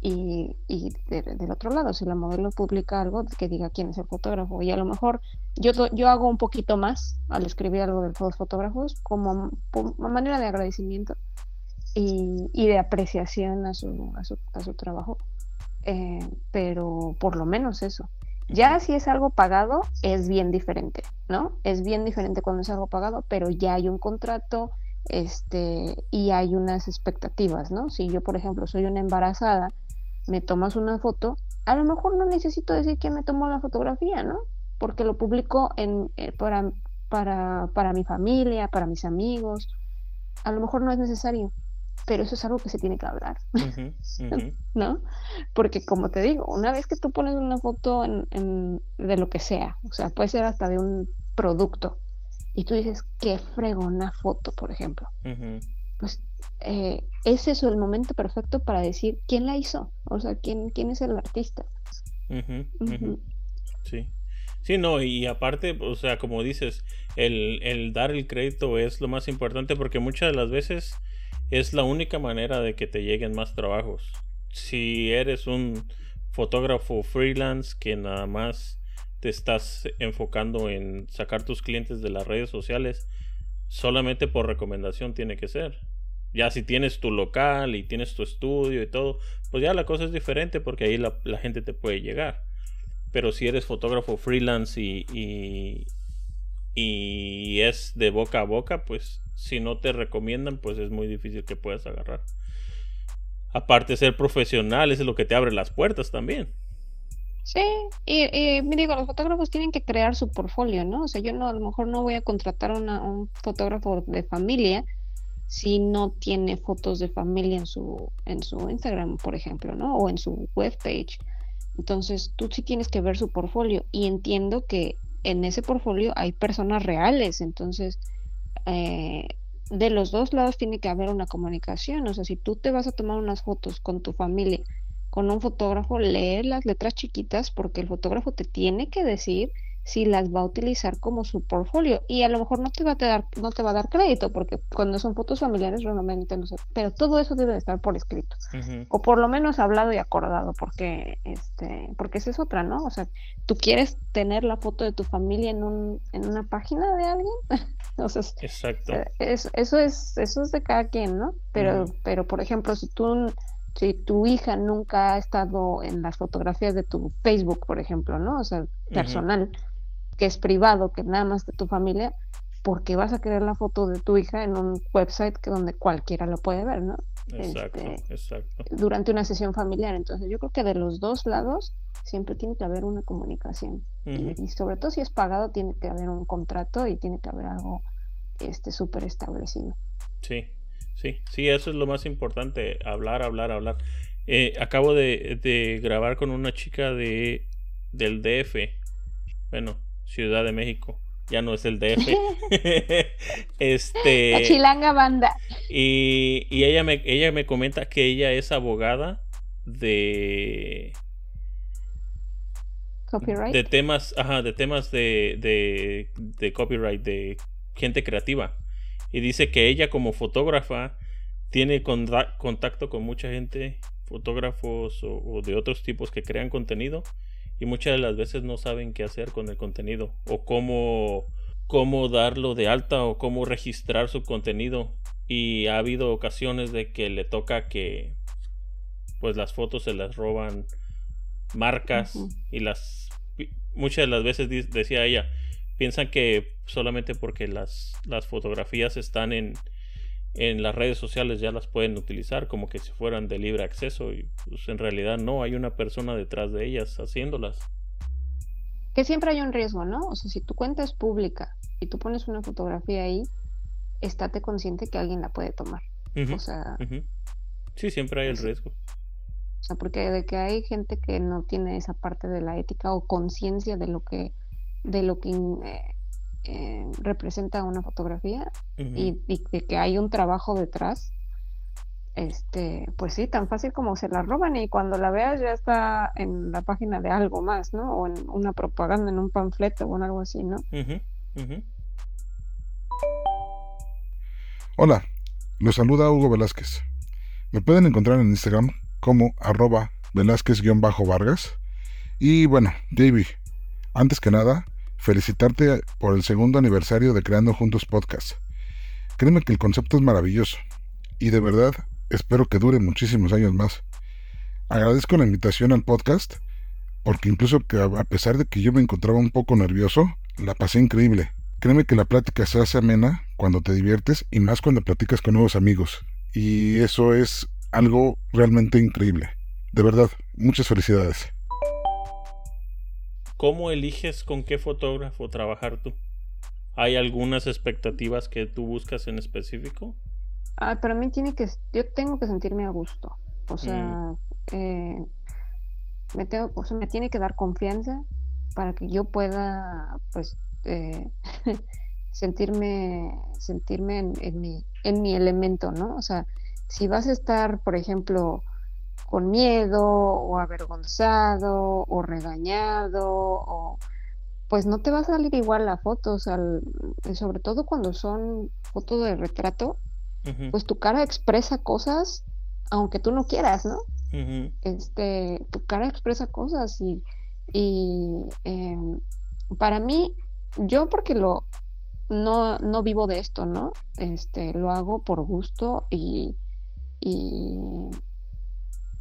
y, y del otro lado, si la modelo publica algo, que diga quién es el fotógrafo. Y a lo mejor yo, yo hago un poquito más al escribir algo de los fotógrafos como, manera de agradecimiento y, y de apreciación a su, a su, a su trabajo. Eh, pero por lo menos eso. Ya si es algo pagado, es bien diferente, ¿no? Es bien diferente cuando es algo pagado, pero ya hay un contrato este, y hay unas expectativas, ¿no? Si yo, por ejemplo, soy una embarazada me tomas una foto, a lo mejor no necesito decir que me tomó la fotografía, ¿no? Porque lo publico en, eh, para, para, para mi familia, para mis amigos. A lo mejor no es necesario, pero eso es algo que se tiene que hablar, <laughs> ¿no? Porque como te digo, una vez que tú pones una foto en, de lo que sea, o sea, puede ser hasta de un producto, y tú dices, qué fregona foto, por ejemplo, pues eh, es eso el momento perfecto para decir quién la hizo, o sea, quién, quién es el artista. Sí. Sí, no, y aparte, o sea, como dices, el, el, dar el crédito es lo más importante porque muchas de las veces es la única manera de que te lleguen más trabajos. Si eres un fotógrafo freelance que nada más te estás enfocando en sacar tus clientes de las redes sociales, solamente por recomendación tiene que ser. Ya si tienes tu local y tienes tu estudio y todo, pues ya la cosa es diferente porque ahí la, gente te puede llegar. Pero si eres fotógrafo freelance y, y, es de boca a boca, pues si no te recomiendan, pues es muy difícil que puedas agarrar. Aparte ser profesional, es lo que te abre las puertas también. Sí, y, y me digo, los fotógrafos tienen que crear su portfolio, ¿no? O sea, yo no, a lo mejor no voy a contratar a un fotógrafo de familia si no tiene fotos de familia en su, en su Instagram, por ejemplo, ¿no? O en su webpage. Entonces, tú sí tienes que ver su portfolio y entiendo que en ese portfolio hay personas reales, entonces, eh, de los dos lados tiene que haber una comunicación. O sea, si tú te vas a tomar unas fotos con tu familia, con un fotógrafo, lee las letras chiquitas porque el fotógrafo te tiene que decir si las va a utilizar como su portfolio y a lo mejor no te va a dar no te va a dar crédito porque cuando son fotos familiares realmente no sé pero todo eso debe de estar por escrito o por lo menos hablado y acordado porque este porque esa es otra no o sea tú quieres tener la foto de tu familia en un en una página de alguien <laughs> sea, exacto. eh, eso es eso es de cada quien no pero pero por ejemplo si tú si tu hija nunca ha estado en las fotografías de tu Facebook, por ejemplo, ¿no? O sea, personal, que es privado, que nada más de tu familia, porque vas a querer la foto de tu hija en un website que donde cualquiera lo puede ver, ¿no? Exacto, este, exacto. Durante una sesión familiar. Entonces, yo creo que de los dos lados siempre tiene que haber una comunicación. y, sobre todo si es pagado, tiene que haber un contrato y tiene que haber algo este súper establecido. Sí, sí, sí, eso es lo más importante, hablar, hablar, hablar. Eh, acabo de, de, grabar con una chica de del DF. Bueno, Ciudad de México. Ya no es el DF. <laughs> <laughs> este. La chilanga banda. Y, y, ella me, ella me comenta que ella es abogada de. Copyright. De temas, ajá, de temas de, de, de copyright, de gente creativa. Y dice que ella como fotógrafa tiene contacto con mucha gente, fotógrafos o, de otros tipos que crean contenido y muchas de las veces no saben qué hacer con el contenido o cómo, cómo darlo de alta o cómo registrar su contenido. Y ha habido ocasiones de que le toca que pues las fotos se las roban marcas y las muchas de las veces decía ella piensan que solamente porque las, las fotografías están en, en las redes sociales ya las pueden utilizar como que si fueran de libre acceso y pues en realidad no, hay una persona detrás de ellas haciéndolas. Que siempre hay un riesgo, ¿no? O sea, si tu cuenta es pública y tú pones una fotografía ahí, estate consciente que alguien la puede tomar. o sea... Sí, siempre hay el riesgo. O sea, porque de que hay gente que no tiene esa parte de la ética o conciencia de lo que de lo que eh, eh, representa una fotografía y, de que hay un trabajo detrás, este, pues sí, tan fácil como se la roban y cuando la veas ya está en la página de algo más, ¿no? O en una propaganda, en un panfleto o en algo así, ¿no? Hola, los saluda Hugo Velázquez. Me pueden encontrar en Instagram como arroba Velázquez-Vargas. Y bueno, David, antes que nada, felicitarte por el segundo aniversario de Creando Juntos Podcast. Créeme que el concepto es maravilloso y de verdad espero que dure muchísimos años más. Agradezco la invitación al podcast porque incluso a pesar de que yo me encontraba un poco nervioso, la pasé increíble. Créeme que la plática se hace amena cuando te diviertes y más cuando platicas con nuevos amigos. Y eso es algo realmente increíble. De verdad, muchas felicidades. ¿Cómo eliges con qué fotógrafo trabajar tú? ¿Hay algunas expectativas que tú buscas en específico? Ah, para mí tiene que, yo tengo que sentirme a gusto. O sea, mm. eh, me, tengo, o sea, me tiene que dar confianza para que yo pueda, pues, eh, <laughs> sentirme, sentirme en, mi, en mi elemento, ¿no? O sea, si vas a estar, por ejemplo, con miedo o avergonzado o regañado o pues no te va a salir igual la foto, o sea, sobre todo cuando son fotos de retrato, pues tu cara expresa cosas aunque tú no quieras, ¿no? Este, tu cara expresa cosas y, y em, para mí, yo porque lo no, no vivo de esto, ¿no? Este, lo hago por gusto y, y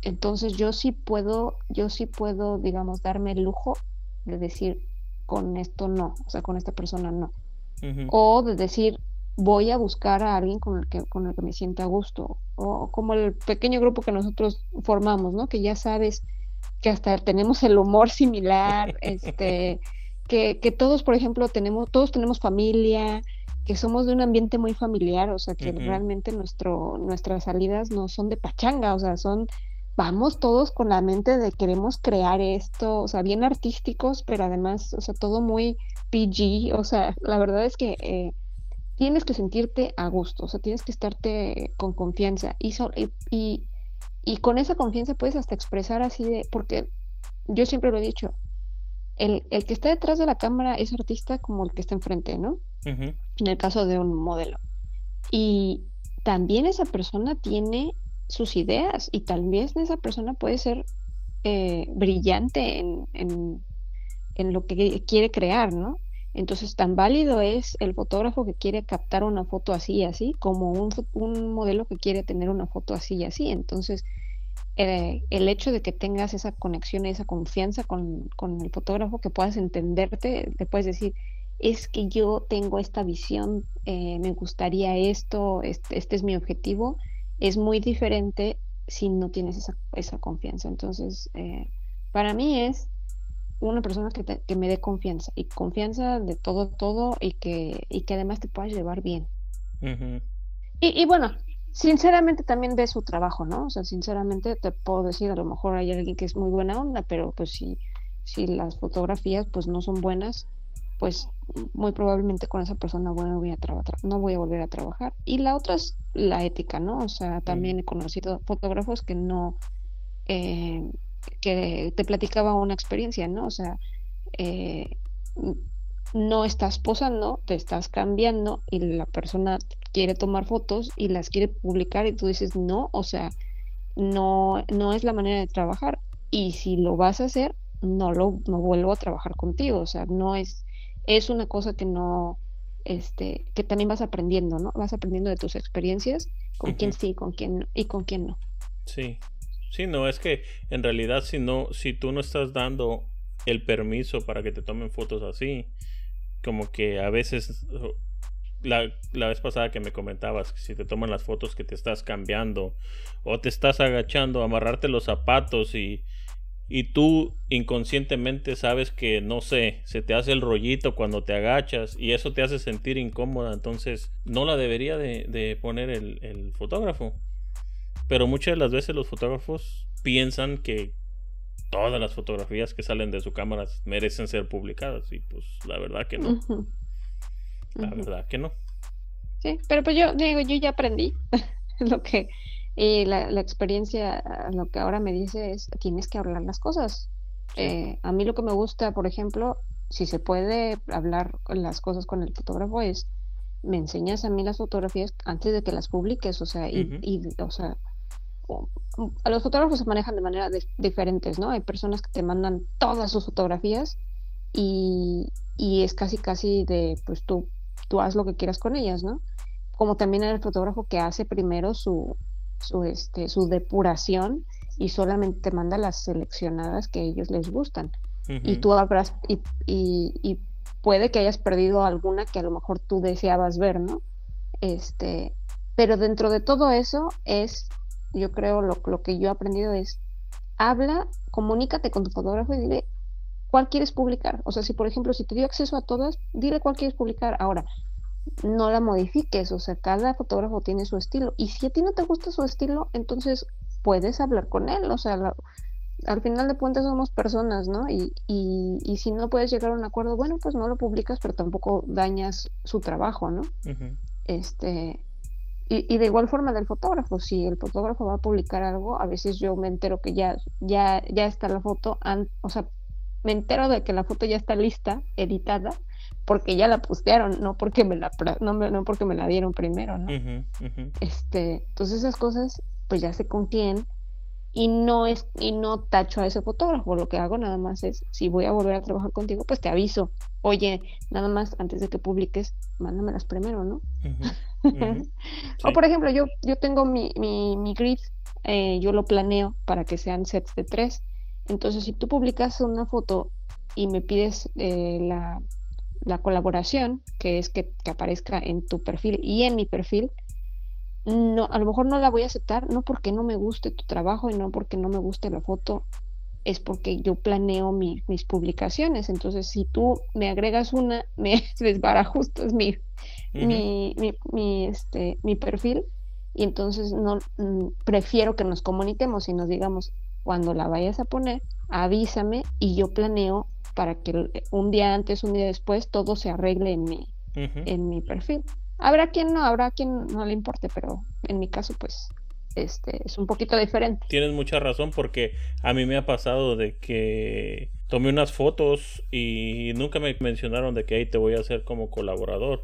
entonces yo sí puedo, yo sí puedo, digamos, darme el lujo de decir, con esto no, o sea, con esta persona no. O de decir, voy a buscar a alguien con el que, con el que me sienta a gusto. O como el pequeño grupo que nosotros formamos, ¿no? Que ya sabes que hasta tenemos el humor <laughs> similar, este, <laughs> que, que todos, por ejemplo, tenemos, todos tenemos familia, que somos de un ambiente muy familiar, o sea, que realmente nuestro, nuestras salidas no son de pachanga, o sea, son vamos todos con la mente de queremos crear esto, o sea, bien artísticos, pero además, o sea, todo muy PG, o sea, la verdad es que eh, tienes que sentirte a gusto, o sea, tienes que estarte con confianza y, y, y con esa confianza puedes hasta expresar así de, porque yo siempre lo he dicho, el, el, que está detrás de la cámara es artista como el que está enfrente, ¿no? En el caso de un modelo. Y también esa persona tiene sus ideas y también esa persona puede ser eh, brillante en, en, en, lo que quiere crear, ¿no? Entonces, tan válido es el fotógrafo que quiere captar una foto así así, como un, un modelo que quiere tener una foto así así. Entonces, eh, el hecho de que tengas esa conexión esa confianza con, con, el fotógrafo, que puedas entenderte, te puedes decir, es que yo tengo esta visión, eh, me gustaría esto, este, este, es mi objetivo, es muy diferente si no tienes esa, esa confianza. Entonces, eh, para mí es una persona que, que, me dé confianza, y confianza de todo, todo, y que, y que además te puedas llevar bien. y, y, bueno, sinceramente también ve su trabajo, ¿no? O sea, sinceramente te puedo decir, a lo mejor hay alguien que es muy buena onda, pero pues si, si las fotografías pues no son buenas, pues muy probablemente con esa persona bueno, voy a no voy a volver a trabajar. Y la otra es la ética, ¿no? O sea, también he conocido fotógrafos que no, eh, que te platicaba una experiencia, ¿no? O sea, eh, no estás posando, te estás cambiando y la persona quiere tomar fotos y las quiere publicar y tú dices no, o sea, no, no es la manera de trabajar y si lo vas a hacer, no lo no vuelvo a trabajar contigo, o sea, no es, es una cosa que no, este, que también vas aprendiendo, ¿no? Vas aprendiendo de tus experiencias, con quién sí, con quién y con quién no. Sí, sí, no, es que en realidad si no, si tú no estás dando el permiso para que te tomen fotos así, como que a veces la, la, vez pasada que me comentabas que si te toman las fotos que te estás cambiando o te estás agachando, amarrarte los zapatos y, y tú inconscientemente sabes que no sé, se te hace el rollito cuando te agachas y eso te hace sentir incómoda, entonces no la debería de, de poner el, el fotógrafo. Pero muchas de las veces los fotógrafos piensan que todas las fotografías que salen de su cámara merecen ser publicadas y pues la verdad que no. La verdad que no. Sí, pero pues yo digo, yo ya aprendí <laughs> lo que y la, la, experiencia, lo que ahora me dice es, tienes que hablar las cosas. Eh, a mí lo que me gusta, por ejemplo, si se puede hablar las cosas con el fotógrafo es, me enseñas a mí las fotografías antes de que las publiques, o sea, y, y o sea, a los fotógrafos se manejan de manera diferentes, ¿no? Hay personas que te mandan todas sus fotografías y, y, es casi casi de, pues tú, tú haz lo que quieras con ellas, ¿no? Como también el fotógrafo que hace primero su, su, este, su depuración y solamente te manda las seleccionadas que a ellos les gustan. Y tú habrás, y, y, y, puede que hayas perdido alguna que a lo mejor tú deseabas ver, ¿no? Este, pero dentro de todo eso es yo creo lo, lo que yo he aprendido es, habla, comunícate con tu fotógrafo y dile cuál quieres publicar. O sea, si por ejemplo, si te dio acceso a todas, dile cuál quieres publicar. Ahora, no la modifiques, o sea, cada fotógrafo tiene su estilo. Y si a ti no te gusta su estilo, entonces puedes hablar con él. O sea, al final de cuentas somos personas, ¿no? Y, y, y, si no puedes llegar a un acuerdo, bueno, pues no lo publicas, pero tampoco dañas su trabajo, ¿no? Este, y, de igual forma del fotógrafo, si el fotógrafo va a publicar algo, a veces yo me entero que ya, ya, ya está la foto, o sea, me entero de que la foto ya está lista, editada, porque ya la postearon, no porque me la no, no porque me la dieron primero, ¿no? Este, entonces esas cosas, pues ya sé con quién, y no es y no tacho a ese fotógrafo. Lo que hago nada más es si voy a volver a trabajar contigo pues te aviso. Oye nada más antes de que publiques mándamelas primero no <laughs> o por ejemplo yo yo tengo mi, mi, mi grid eh, yo lo planeo para que sean sets de tres. Entonces si tú publicas una foto y me pides eh, la, la colaboración que es que, que aparezca en tu perfil y en mi perfil no, a lo mejor no la voy a aceptar, no porque no me guste tu trabajo y no porque no me guste la foto, es porque yo planeo mis publicaciones. Entonces, si tú me agregas una, <laughs> me desbarajustas mi, mi, mi, este, mi perfil y entonces no mm, prefiero que nos comuniquemos y nos digamos cuando la vayas a poner, avísame y yo planeo para que un día antes, un día después, todo se arregle en mi, en mi perfil. Habrá quien no, habrá quien no le importe, pero en mi caso, pues, este, es un poquito diferente. Tienes mucha razón porque a mí me ha pasado de que tomé unas fotos y nunca me mencionaron de que ahí te voy a hacer como colaborador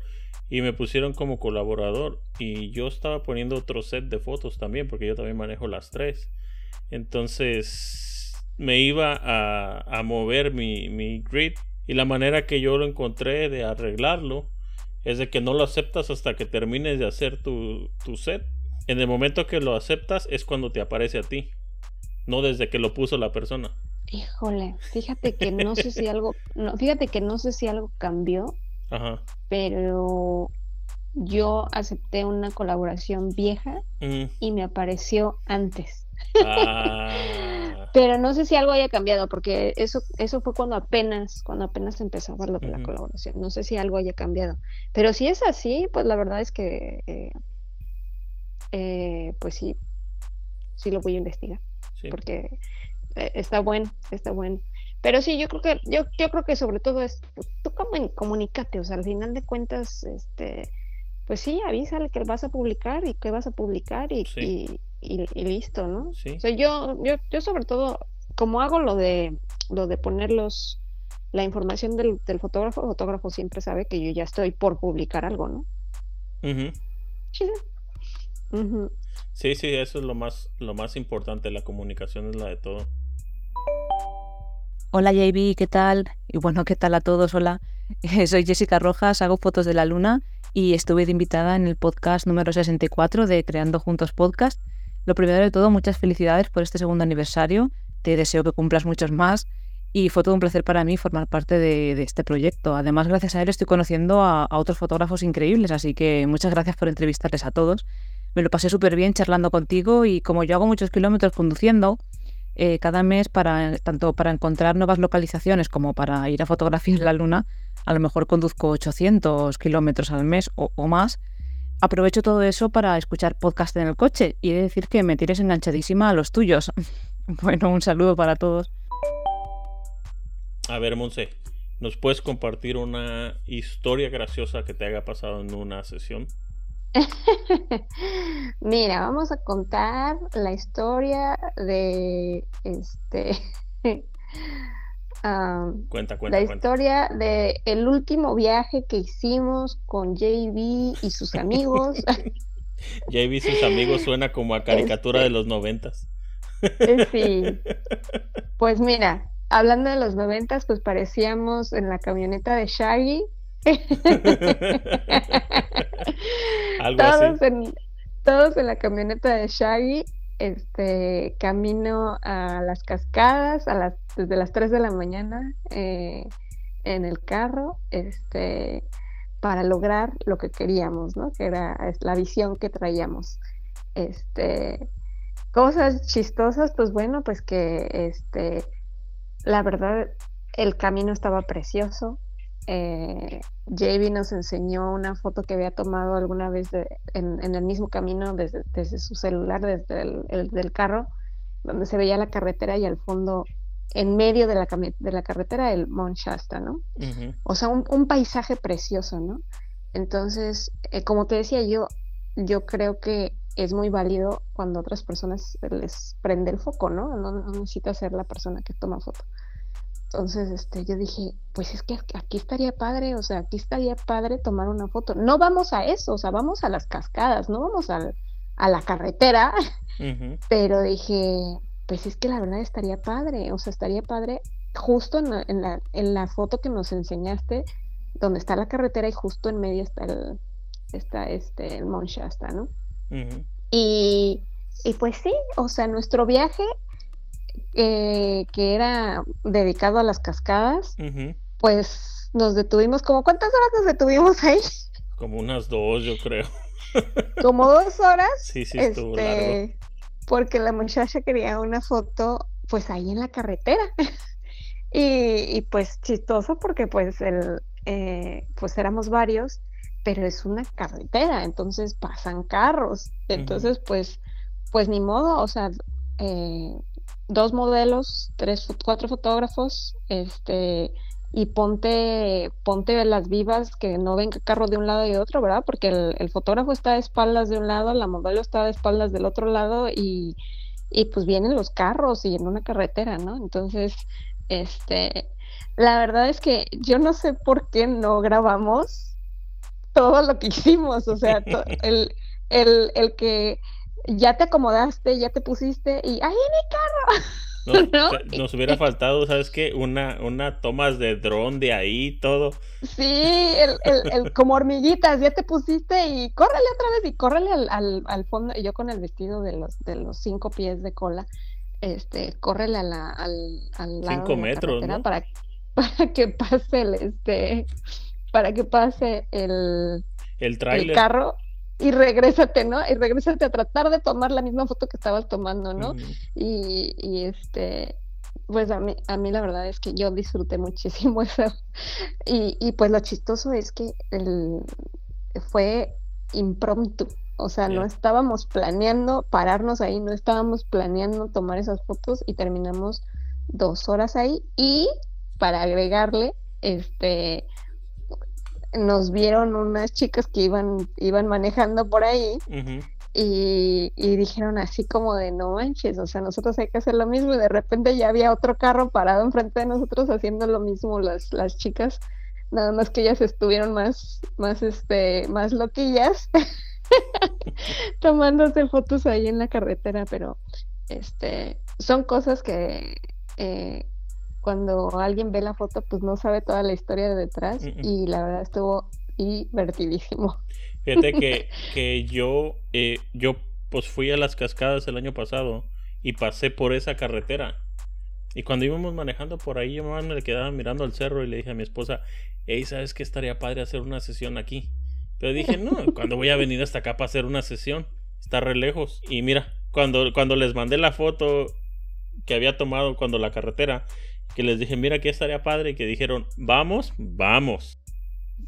y me pusieron como colaborador y yo estaba poniendo otro set de fotos también porque yo también manejo las tres entonces me iba a, a mover mi, mi grid y la manera que yo lo encontré de arreglarlo es de que no lo aceptas hasta que termines de hacer tu, tu set en el momento que lo aceptas es cuando te aparece a ti, no desde que lo puso la persona. Híjole, fíjate que no sé si algo, <laughs> no, fíjate que no sé si algo cambió, Ajá. pero yo acepté una colaboración vieja Mm. y me apareció antes. Ah, Pero no sé si algo haya cambiado, porque eso, eso fue cuando apenas, cuando apenas empezaba lo de la colaboración. No sé si algo haya cambiado. Pero si es así, pues la verdad es que eh, eh, pues sí, sí lo voy a investigar. sí. porque eh, está bueno, está bueno. Pero sí, yo creo que, yo, yo creo que sobre todo es, pues, tú como comunícate, o sea, al final de cuentas, este, pues sí, avísale que vas a publicar y que vas a publicar y, Sí. y, y- y listo, ¿no? Sí. O sea, yo, yo, yo sobre todo, como hago lo de, lo de poner los, la información del, del fotógrafo, el fotógrafo siempre sabe que yo ya estoy por publicar algo, ¿no? Ujú. Ujú. Sí, sí, eso es lo más, lo más importante, la comunicación es la de todo. Hola JB, ¿qué tal? Y bueno, ¿qué tal a todos? Hola, <laughs> soy Jessica Rojas, hago fotos de la luna y estuve de invitada en el podcast número 64 de Creando Juntos Podcast. Lo primero de todo, muchas felicidades por este segundo aniversario. Te deseo que cumplas muchos más y fue todo un placer para mí formar parte de, este proyecto. Además, gracias a él estoy conociendo a, otros fotógrafos increíbles, así que muchas gracias por entrevistarles a todos. Me lo pasé súper bien charlando contigo y como yo hago muchos kilómetros conduciendo, eh, cada mes para tanto para encontrar nuevas localizaciones como para ir a fotografiar la luna, a lo mejor conduzco 800 kilómetros al mes o más. Aprovecho todo eso para escuchar podcast en el coche y he de decir que me tienes enganchadísima a los tuyos. <laughs> bueno, un saludo para todos. A ver, Monse, ¿nos puedes compartir una historia graciosa que te haya pasado en una sesión? <laughs> Mira, vamos a contar la historia de este <laughs> am, Cuenta, cuenta, la cuenta. historia de el último viaje que hicimos con JB y sus <laughs> amigos. <laughs> JB y sus amigos suena como a caricatura Este. de los noventas. sí. <laughs> Pues mira, hablando de los noventas, pues parecíamos en la camioneta de Shaggy. Algo todos así. en, todos en la camioneta de Shaggy, este, camino a las cascadas a las, desde las 3 de la mañana eh, en el carro, este, para lograr lo que queríamos, ¿no? Que era la visión que traíamos. Este, cosas chistosas, pues bueno, pues que este, la verdad, el camino estaba precioso. Eh, JB nos enseñó una foto que había tomado alguna vez de- en, en el mismo camino desde, desde su celular, desde el, el- del carro, donde se veía la carretera y al fondo, en medio de la, de la carretera, el Mount Shasta, ¿no? O sea, un, un paisaje precioso, ¿no? Entonces, eh, como te decía yo, yo creo que es muy válido cuando a otras personas les prende el foco, ¿no? No, no necesita ser la persona que toma foto. Entonces, este, yo dije, pues es que aquí estaría padre, o sea, aquí estaría padre tomar una foto. No vamos a eso, o sea, vamos a las cascadas, no vamos al- a la carretera, <laughs> pero dije, pues es que la verdad estaría padre, o sea, estaría padre justo en la, en la, en la foto que nos enseñaste, donde está la carretera y justo en medio está el, está este, el ¿no? Y, y pues sí, o sea, nuestro viaje, eh, que era dedicado a las cascadas, pues nos detuvimos, como cuántas horas nos detuvimos ahí? <laughs> Como unas dos, yo creo. <laughs> Como dos horas. Sí, sí, estuvo largo. este, porque la muchacha quería una foto pues ahí en la carretera <laughs> y, y, pues chistoso porque pues el eh, pues éramos varios pero es una carretera entonces pasan carros entonces pues pues ni modo o sea eh, dos modelos tres cuatro fotógrafos este y ponte, ponte las vivas que no venga carro de un lado y de otro, ¿verdad? Porque el, fotógrafo está de espaldas de un lado, la modelo está de espaldas del otro lado y, y pues vienen los carros y en una carretera, ¿no? Entonces, este, la verdad es que yo no sé por qué no grabamos todo lo que hicimos, o sea, <laughs> el, el, el que ya te acomodaste, ya te pusiste y ¡ahí viene carro! <laughs> Nos hubiera faltado, ¿sabes qué? Una, una tomas de dron de ahí, todo. Sí, el, el, como hormiguitas, ya te pusiste y córrele otra vez y córrele al, al, al fondo. Yo con el vestido de los, de los cinco pies de cola, este, córrele a la, al, al lado Cinco metros, para, <laughs> para que pase el, este, para que pase el, el, el carro y regrésate, ¿no? Y regrésate a tratar de tomar la misma foto que estabas tomando, ¿no? y, y, este, pues a mí, a mí la verdad es que yo disfruté muchísimo <laughs> eso. Y, y pues lo chistoso es que el, fue impromptu. O sea, no estábamos planeando pararnos ahí, no estábamos planeando tomar esas fotos y terminamos dos horas ahí. Y para agregarle, este, nos vieron unas chicas que iban, iban manejando por ahí y, dijeron así como de no manches, o sea, nosotros hay que hacer lo mismo y de repente ya había otro carro parado enfrente de nosotros haciendo lo mismo las, las chicas, nada más que ellas estuvieron más, más, este, más loquillas <laughs> tomándose fotos ahí en la carretera, pero este, son cosas que... Eh, cuando alguien ve la foto, pues no sabe toda la historia de detrás y la verdad estuvo divertidísimo. <laughs> Fíjate que, <laughs> que yo, eh, yo pues fui a las cascadas el año pasado y pasé por esa carretera. Y cuando íbamos manejando por ahí, yo me quedaba mirando al cerro y le dije a mi esposa, hey, ¿sabes qué estaría padre hacer una sesión aquí? Pero dije, no, <laughs> cuando voy a venir hasta acá para hacer una sesión? Está re lejos. Y mira, cuando, cuando les mandé la foto que había tomado cuando la carretera, que les dije, mira, que estaría padre, y que dijeron, vamos, vamos.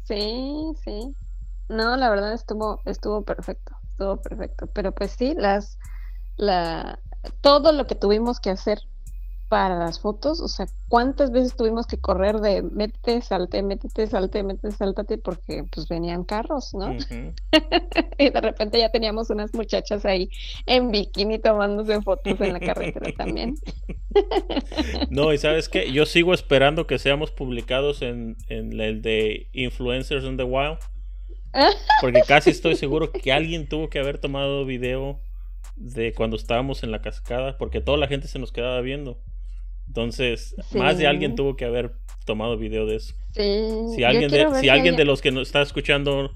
Sí, sí. No, la verdad estuvo, estuvo perfecto, estuvo perfecto. Pero pues sí, las, la, todo lo que tuvimos que hacer para las fotos, o sea, cuántas veces tuvimos que correr de métete, salte, métete, salte, métete, sáltate, porque pues venían carros, ¿no? <laughs> y de repente ya teníamos unas muchachas ahí en bikini tomándose fotos en la carretera también. <laughs> no, y sabes qué, yo sigo esperando que seamos publicados en, en el de Influencers in the Wild, <laughs> porque casi estoy seguro que alguien tuvo que haber tomado video de cuando estábamos en la cascada, porque toda la gente se nos quedaba viendo. Entonces, más de alguien tuvo que haber tomado video de eso. Si alguien, de, si alguien de los que nos está escuchando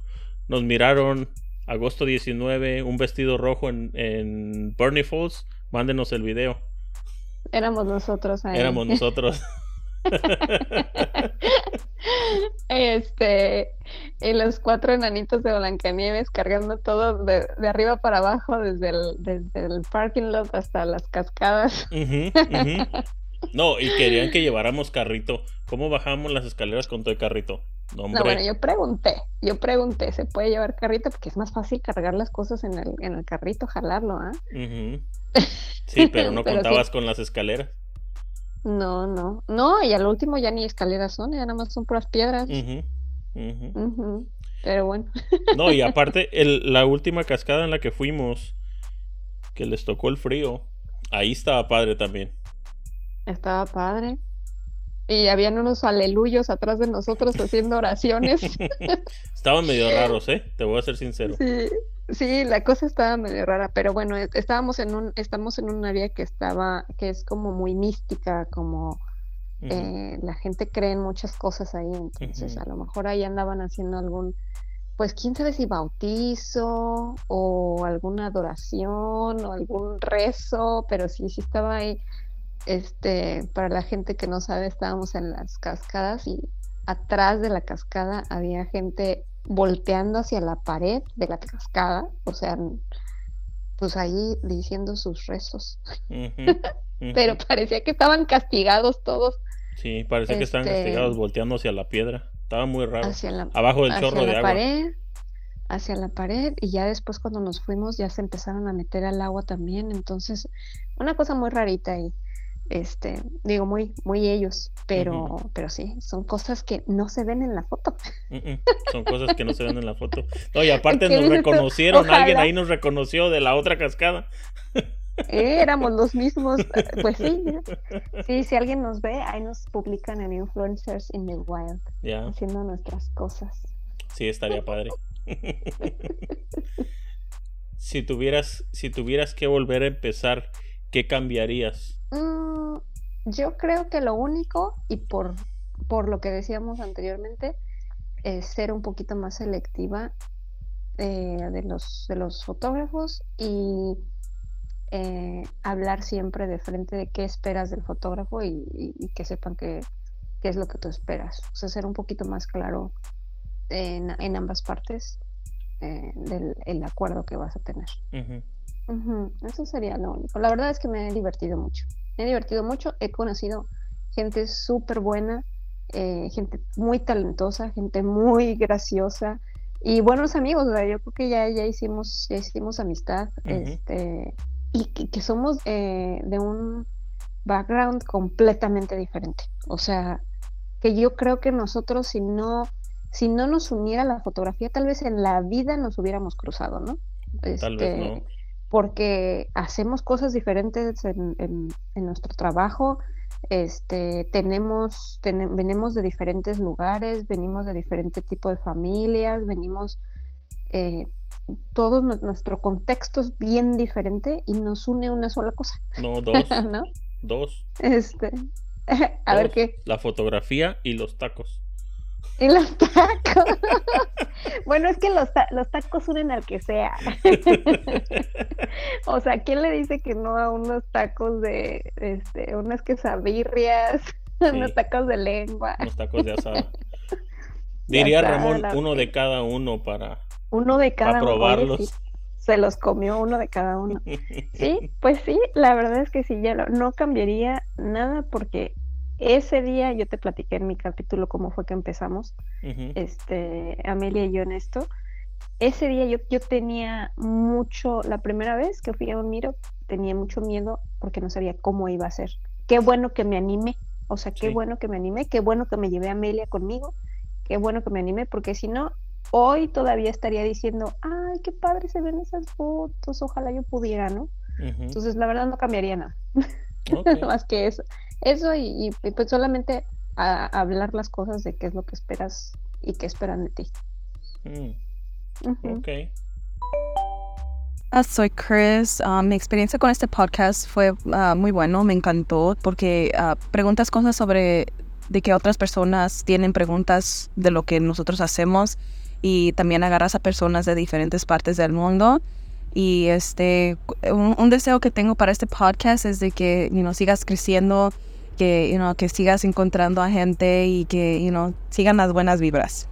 nos miraron agosto 19, un vestido rojo en, en Bernie Falls, mándenos el video. Éramos nosotros ahí. Éramos <laughs> nosotros. este, y los cuatro enanitos de Blancanieves cargando todo de, arriba para abajo, desde el, desde el parking lot hasta las cascadas. <laughs> No, y querían que lleváramos carrito. ¿Cómo bajamos las escaleras con todo el carrito? No, bueno, yo pregunté, yo pregunté, ¿se puede llevar carrito? Porque es más fácil cargar las cosas en el, en el carrito, jalarlo, ¿ah? Sí, pero no <laughs> contabas con las escaleras. No, no, no, y al último ya ni escaleras son, ya nada más son puras piedras. Pero bueno. <laughs> No, y <laughs> aparte, el, la última cascada en la que fuimos, que les tocó el frío, ahí estaba padre también. Estaba padre. Y habían unos aleluyos atrás de nosotros haciendo oraciones. <laughs> Estaban medio <laughs> raros, ¿eh? Te voy a ser sincero. Sí, sí, la cosa estaba medio rara, pero bueno, estábamos en un, estamos en un área que estaba, que es como muy mística, como eh, la gente cree en muchas cosas ahí, entonces a lo mejor ahí andaban haciendo algún, pues quién sabe si bautizo o alguna adoración o algún rezo, pero sí, sí estaba ahí este, para la gente que no sabe, estábamos en las cascadas y atrás de la cascada había gente volteando hacia la pared de la cascada, o sea, pues ahí diciendo sus rezos. <laughs> Pero parecía que estaban castigados todos. Sí, parecía que estaban este, castigados volteando hacia la piedra. Estaba muy raro. Abajo del chorro de agua. Pared, hacia la pared y ya después cuando nos fuimos ya se empezaron a meter al agua también. Entonces, una cosa muy rarita ahí. Este, digo, muy, muy ellos, pero, pero sí, son cosas que no se ven en la foto. Son cosas que no se ven en la foto. No, y <laughs> aparte nos reconocieron, alguien ahí nos reconoció de la otra cascada. Eh, éramos los mismos, <laughs> eh, pues sí, sí, si alguien nos ve, ahí nos publican en Influencers in the Wild, haciendo nuestras cosas. Sí, estaría padre. <laughs> si tuvieras, si tuvieras que volver a empezar, ¿qué cambiarías? Mm, yo creo que lo único, y por, por lo que decíamos anteriormente, es ser un poquito más selectiva eh, de, los, de los fotógrafos y eh, hablar siempre de frente de qué esperas del fotógrafo y, que sepan qué es lo que tú esperas. O sea, ser un poquito más claro en, ambas partes eh, del acuerdo que vas a tener. Eso sería lo único. La verdad es que me he divertido mucho. Me he divertido mucho. He conocido gente súper buena, eh, gente muy talentosa, gente muy graciosa y buenos amigos. yo creo que ya, ya, hicimos, ya hicimos amistad. este, y que, somos eh, de un background completamente diferente. O sea, que yo creo que nosotros si no si no nos uniera la fotografía, tal vez en la vida nos hubiéramos cruzado, ¿no? tal vez no. Porque hacemos cosas diferentes en, nuestro trabajo, este, tenemos, venimos de diferentes lugares, venimos de diferente tipo de familias, venimos, eh, todo nuestro contexto es bien diferente y nos une una sola cosa. No, dos. <laughs> ¿No? Dos. Este, <laughs> a ver qué. La fotografía y los tacos. Y los tacos. <laughs> bueno, es que los, los tacos unen al que sea. <laughs> o sea, ¿quién le dice que no a unos tacos de, este, unas quesabirrias, <laughs> unos tacos de lengua? Unos tacos de asada. Diría Ramón, uno de cada uno para, uno de cada para probarlos. se los comió uno de cada uno. Sí, pues sí, la verdad es que sí, ya no cambiaría nada porque ese día yo te platiqué en mi capítulo cómo fue que empezamos, este, Amelia y yo en esto. Ese día yo, yo tenía mucho, la primera vez que fui a un miro, tenía mucho miedo porque no sabía cómo iba a ser. Qué bueno que me animé, o sea, qué bueno que me animé, qué bueno que me llevé a Amelia conmigo, qué bueno que me animé, porque si no, hoy todavía estaría diciendo, ay, qué padre se ven esas fotos, ojalá yo pudiera, ¿no? Entonces, la verdad no cambiaría nada, <laughs> más que eso. Eso y, pues solamente a, hablar las cosas de qué es lo que esperas y qué esperan de ti. Mm. Ok. Ah, soy Chris. Ah, mi experiencia con este podcast fue ah, muy bueno, me encantó porque preguntas cosas sobre de que otras personas tienen preguntas de lo que nosotros hacemos y también agarras a personas de diferentes partes del mundo. Y este, un, deseo que tengo para este podcast es de que you sigas creciendo que, you know, que sigas encontrando a gente y que you know, sigan las buenas vibras.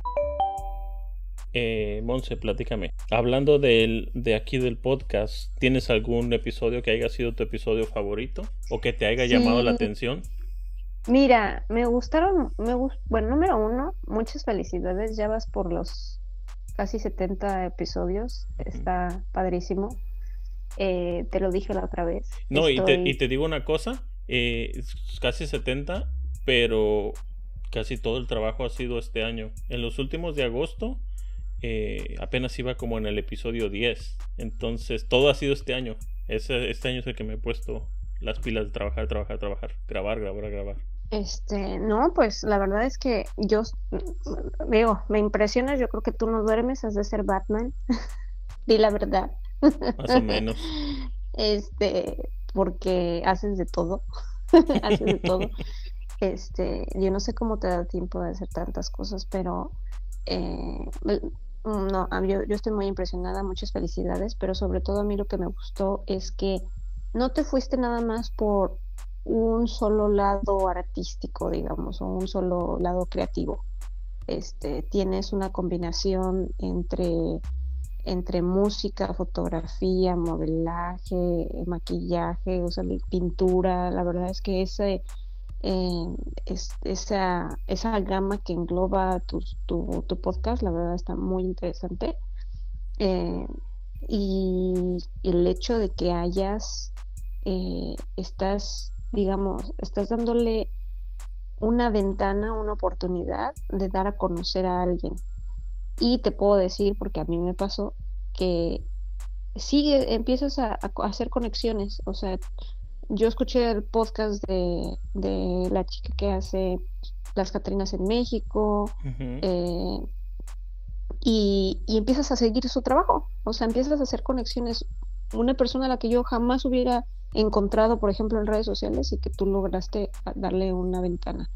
Eh, Monse, platícame. Hablando del, de aquí del podcast, ¿tienes algún episodio que haya sido tu episodio favorito o que te haya llamado la atención? Mira, me gustaron, me bueno, número uno, muchas felicidades, ya vas por los casi 70 episodios, está padrísimo. Eh, te lo dije la otra vez. No, y, te, y te digo una cosa, eh, casi 70, pero casi todo el trabajo ha sido este año. En los últimos de agosto eh, apenas iba como en el episodio 10. Entonces todo ha sido este año. Este, este año es el que me he puesto las pilas de trabajar, trabajar, trabajar, grabar, grabar, grabar. Este, no, pues la verdad es que yo digo, me impresiona, yo creo que tú no duermes, has de ser Batman. <laughs> Di la verdad. Más o menos. <laughs> Este, porque haces de todo, <laughs> haces de todo. <laughs> Este, yo no sé cómo te da tiempo de hacer tantas cosas, pero eh, no, yo, yo estoy muy impresionada, muchas felicidades, pero sobre todo a mí lo que me gustó es que no te fuiste nada más por un solo lado artístico, digamos, o un solo lado creativo. Este, tienes una combinación entre entre música, fotografía, modelaje, maquillaje, o sea, pintura, la verdad es que ese, eh, esa, esa gama que engloba tu, tu, podcast, la verdad está muy interesante. Eh, y el hecho de que hayas, eh, estás digamos, estás dándole una ventana, una oportunidad de dar a conocer a alguien. Y te puedo decir, porque a mí me pasó, que sigue, empiezas a, hacer conexiones. O sea, yo escuché el podcast de, la chica que hace las Catrinas en México. Eh, y, y, empiezas a seguir su trabajo, o sea, empiezas a hacer conexiones. Una persona a la que yo jamás hubiera encontrado, por ejemplo, en redes sociales y que tú lograste darle una ventana.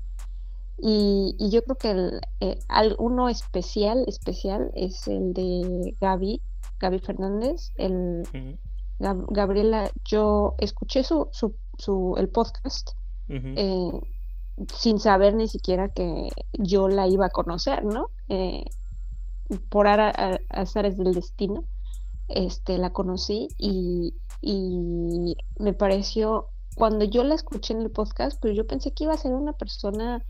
Y, yo creo que el, eh, uno especial, especial es el de Gaby, Gaby Fernández. El, Gabriela, yo escuché su, su, el podcast eh, sin saber ni siquiera que yo la iba a conocer, ¿no? Eh, por azares del destino, este, la conocí y, y me pareció, cuando yo la escuché en el podcast, pues yo pensé que iba a ser una persona,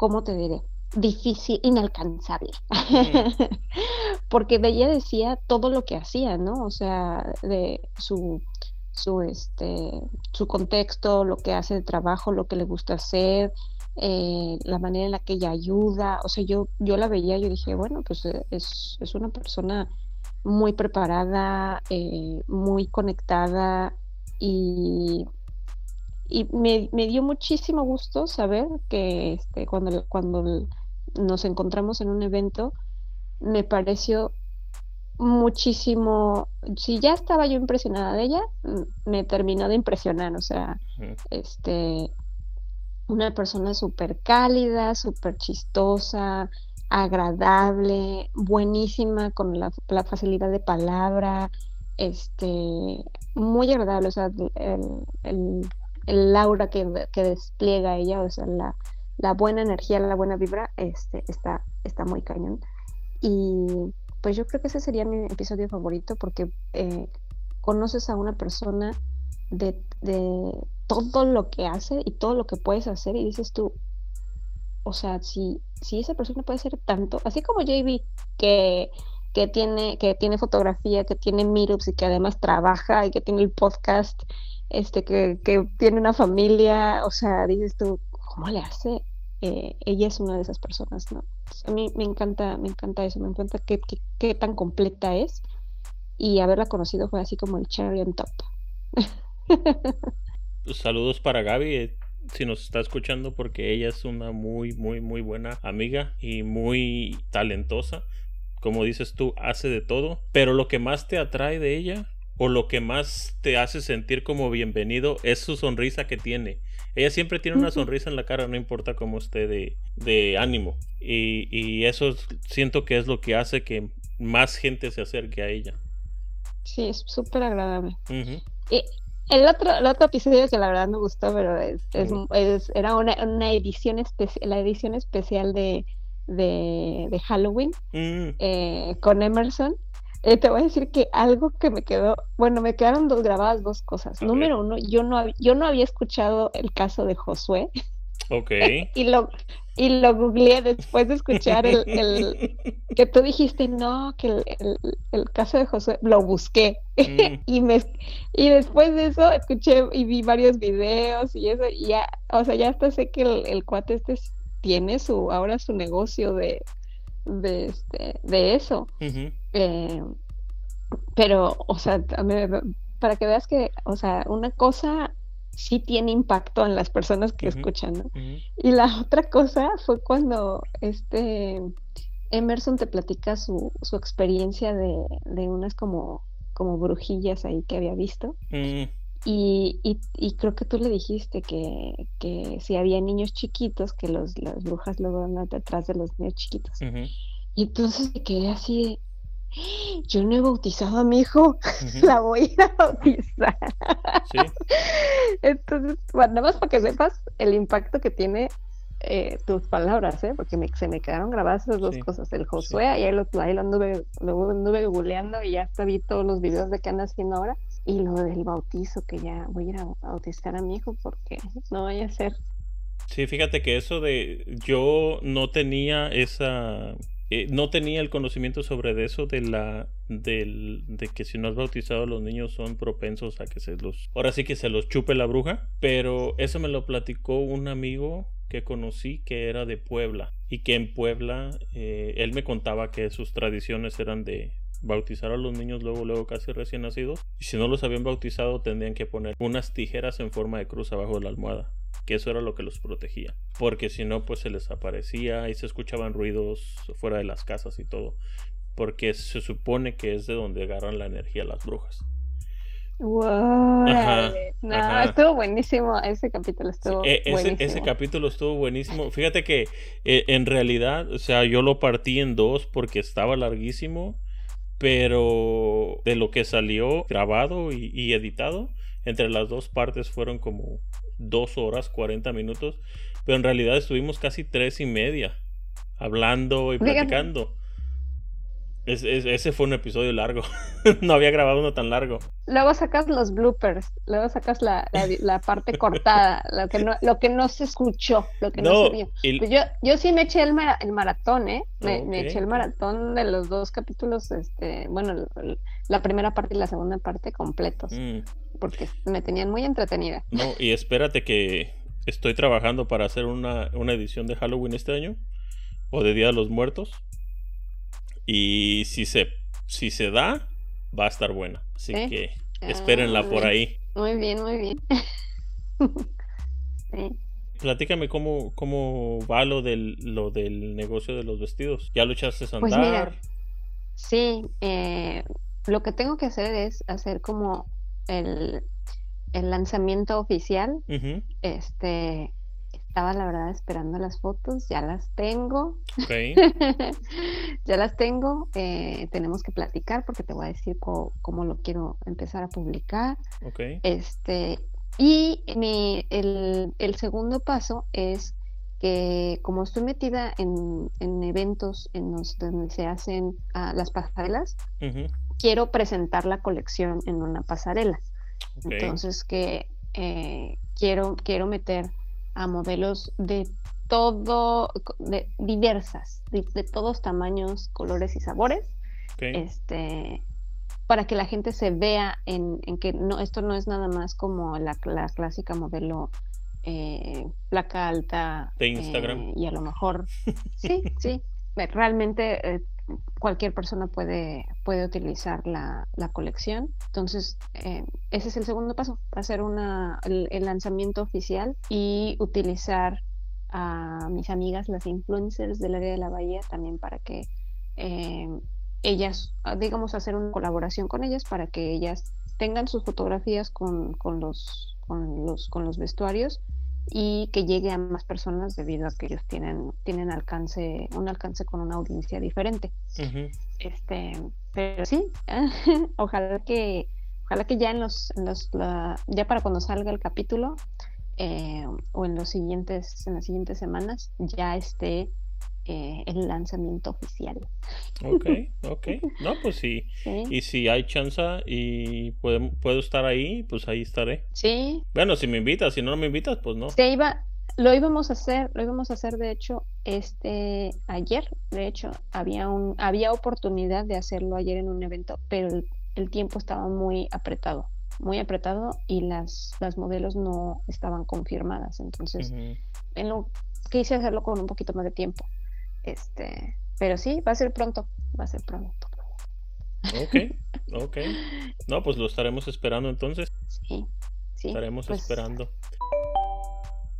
¿cómo te diré? difícil, inalcanzable, <laughs> porque ella decía todo lo que hacía, ¿no? O sea, de su, su, este, su contexto, lo que hace de trabajo, lo que le gusta hacer, eh, la manera en la que ella ayuda, o sea, yo, yo la veía, yo dije, bueno, pues eh, es, es una persona muy preparada, eh, muy conectada y, y me, dio muchísimo gusto saber que este, cuando, cuando nos encontramos en un evento, me pareció muchísimo, si ya estaba yo impresionada de ella, me terminó de impresionar, o sea, este, una persona súper cálida, súper chistosa, agradable, buenísima con la, facilidad de palabra, este, muy agradable, o sea, el, el, el aura que, despliega ella, o sea, la, la, buena energía, la buena vibra, este, está, está muy cañón. Y pues yo creo que ese sería mi episodio favorito porque eh, conoces a una persona de, de todo lo que hace y todo lo que puedes hacer y dices tú, o sea, si, si esa persona puede ser tanto, así como JB, que, que, tiene, que tiene fotografía, que tiene meetups y que además trabaja y que tiene el podcast, este, que, que tiene una familia, o sea, dices tú, ¿cómo le hace? Eh, ella es una de esas personas, ¿no? a mí me encanta, me encanta eso, me encanta qué, qué, tan completa es y haberla conocido fue así como el cherry on top. <laughs> Saludos para Gaby, eh, si nos está escuchando porque ella es una muy, muy, muy buena amiga y muy talentosa. Como dices tú, hace de todo. Pero lo que más te atrae de ella o lo que más te hace sentir como bienvenido es su sonrisa que tiene. Ella siempre tiene una sonrisa en la cara, no importa cómo esté de, de ánimo. Y, y, eso siento que es lo que hace que más gente se acerque a ella. Sí, es súper agradable. El otro, el otro episodio que la verdad me gustó, pero es, es, era una, una edición especial, la edición especial de, de, Halloween mm. eh, con Emerson. Eh, te voy a decir que algo que me quedó, bueno, me quedaron dos grabadas dos cosas. Número uno, yo no, yo no había escuchado el caso de Josué. Ok. <laughs> y lo y lo googleé después de escuchar el, el <laughs> que tú dijiste no, que el, el, caso de Josué, lo busqué mm. <laughs> y me y después de eso escuché y vi varios videos y eso y ya, o sea, ya hasta sé que el, cuate este tiene su ahora su negocio de de este de eso. Eh, pero, o sea, para que veas que, o sea, una cosa sí tiene impacto en las personas que escuchan, Y la otra cosa fue cuando este Emerson te platica su, su experiencia de, de, unas como, como brujillas ahí que había visto. Y, y, creo que tú le dijiste que, que si había niños chiquitos, que los, las brujas luego van detrás de los niños chiquitos. Y entonces me quedé así yo no he bautizado a mi hijo, <laughs> la voy a bautizar. <laughs> Entonces, bueno, nada más para que sepas el impacto que tiene eh, tus palabras, ¿eh? porque se me quedaron grabadas esas dos cosas, el Josué, y ahí lo, ahí lo anduve, lo anduve googleando y ya hasta vi todos los videos de qué anda haciendo ahora, y lo del bautizo, que ya voy a ir a bautizar a mi hijo porque <laughs> no vaya a ser. Sí, fíjate que eso de yo no tenía esa eh, no tenía el conocimiento sobre eso de la del, de que si no has bautizado los niños son propensos a que se los ahora sí que se los chupe la bruja pero eso me lo platicó un amigo que conocí que era de Puebla y que en Puebla eh, él me contaba que sus tradiciones eran de bautizar a los niños luego luego casi recién nacidos y si no los habían bautizado tendrían que poner unas tijeras en forma de cruz abajo de la almohada que eso era lo que los protegía porque si no pues se les aparecía y se escuchaban ruidos fuera de las casas y todo porque se supone que es de donde agarran la energía las brujas Wow, Ajá, no, ajá. estuvo buenísimo ese capítulo, estuvo E- ese, buenísimo. ese capítulo estuvo buenísimo. Fíjate que eh, en realidad, o sea, yo lo partí en dos porque estaba larguísimo, pero de lo que salió grabado y, y editado, entre las dos partes fueron como dos horas, 40 minutos, pero en realidad estuvimos casi tres y media hablando y Fíjate. platicando. Es- es- ese fue un episodio largo. <laughs> no había grabado uno tan largo. Luego sacas los bloopers, luego sacas la, la, la parte cortada, lo que no, lo que no se escuchó, lo que no, No, se vio. y- Pues yo, yo sí me eché el, mara- el maratón, ¿eh? Me, eché el maratón de los dos capítulos, este, bueno, el- el- la primera parte y la segunda parte completos, Mm. porque me tenían muy entretenida. No, y espérate que estoy trabajando para hacer una, una edición de Halloween este año. O de Día de los Muertos. Y si se, si se da, va a estar buena. Así ¿Eh? que espérenla Ah, por ahí. Muy bien, muy bien. <laughs> Sí. Platícame cómo, cómo va lo del, lo del negocio de los vestidos. ¿Ya lo echaste a Pues andar? mira, Sí, eh, lo que tengo que hacer es hacer como el, el lanzamiento oficial. Este, estaba la verdad esperando las fotos, ya las tengo. ok, <laughs> Ya las tengo. eh, tenemos que platicar porque te voy a decir co- cómo lo quiero empezar a publicar. ok. Este, y mi, el, el segundo paso es que como estoy metida en, en eventos en los donde se hacen ah, las pasarelas, quiero presentar la colección en una pasarela. ok, Entonces que eh, quiero, quiero meter a modelos de todo, de diversas, de, de todos tamaños, colores y sabores, este, para que la gente se vea en, en que no, esto no es nada más como la, la clásica modelo eh, placa alta De Instagram. eh, y a lo mejor <laughs> sí, sí, realmente eh, cualquier persona puede, puede utilizar la, la colección. Entonces, eh, ese es el segundo paso, hacer una, el, lanzamiento oficial y utilizar a mis amigas, las influencers del área de la bahía, también para que eh, ellas, ah, digamos, hacer una colaboración con ellas para que ellas tengan sus fotografías con, con los, con, los, con los vestuarios y que llegue a más personas debido a que ellos tienen, tienen alcance, un alcance con una audiencia diferente. Este, pero sí, <laughs> ojalá que, ojalá que ya en los, en los la- ya para cuando salga el capítulo eh, o en los siguientes, en las siguientes semanas, ya esté eh, el lanzamiento oficial. Ok, <laughs> ok. No, pues sí. ¿sí? Y si hay chance y puedo, puedo estar ahí, pues ahí estaré. Sí, Bueno, si me invitas, si no me invitas, pues no. se iba, lo íbamos a hacer, lo íbamos a hacer de hecho este ayer, de hecho había un, había oportunidad de hacerlo ayer en un evento, pero el, el tiempo estaba muy apretado, muy apretado y las, las modelos no estaban confirmadas, entonces en lo quise hacerlo con un poquito más de tiempo, este, pero sí, va a ser pronto, va a ser pronto. Ok, <laughs> ok. No, pues lo estaremos esperando entonces. Sí, sí. Estaremos pues, esperando.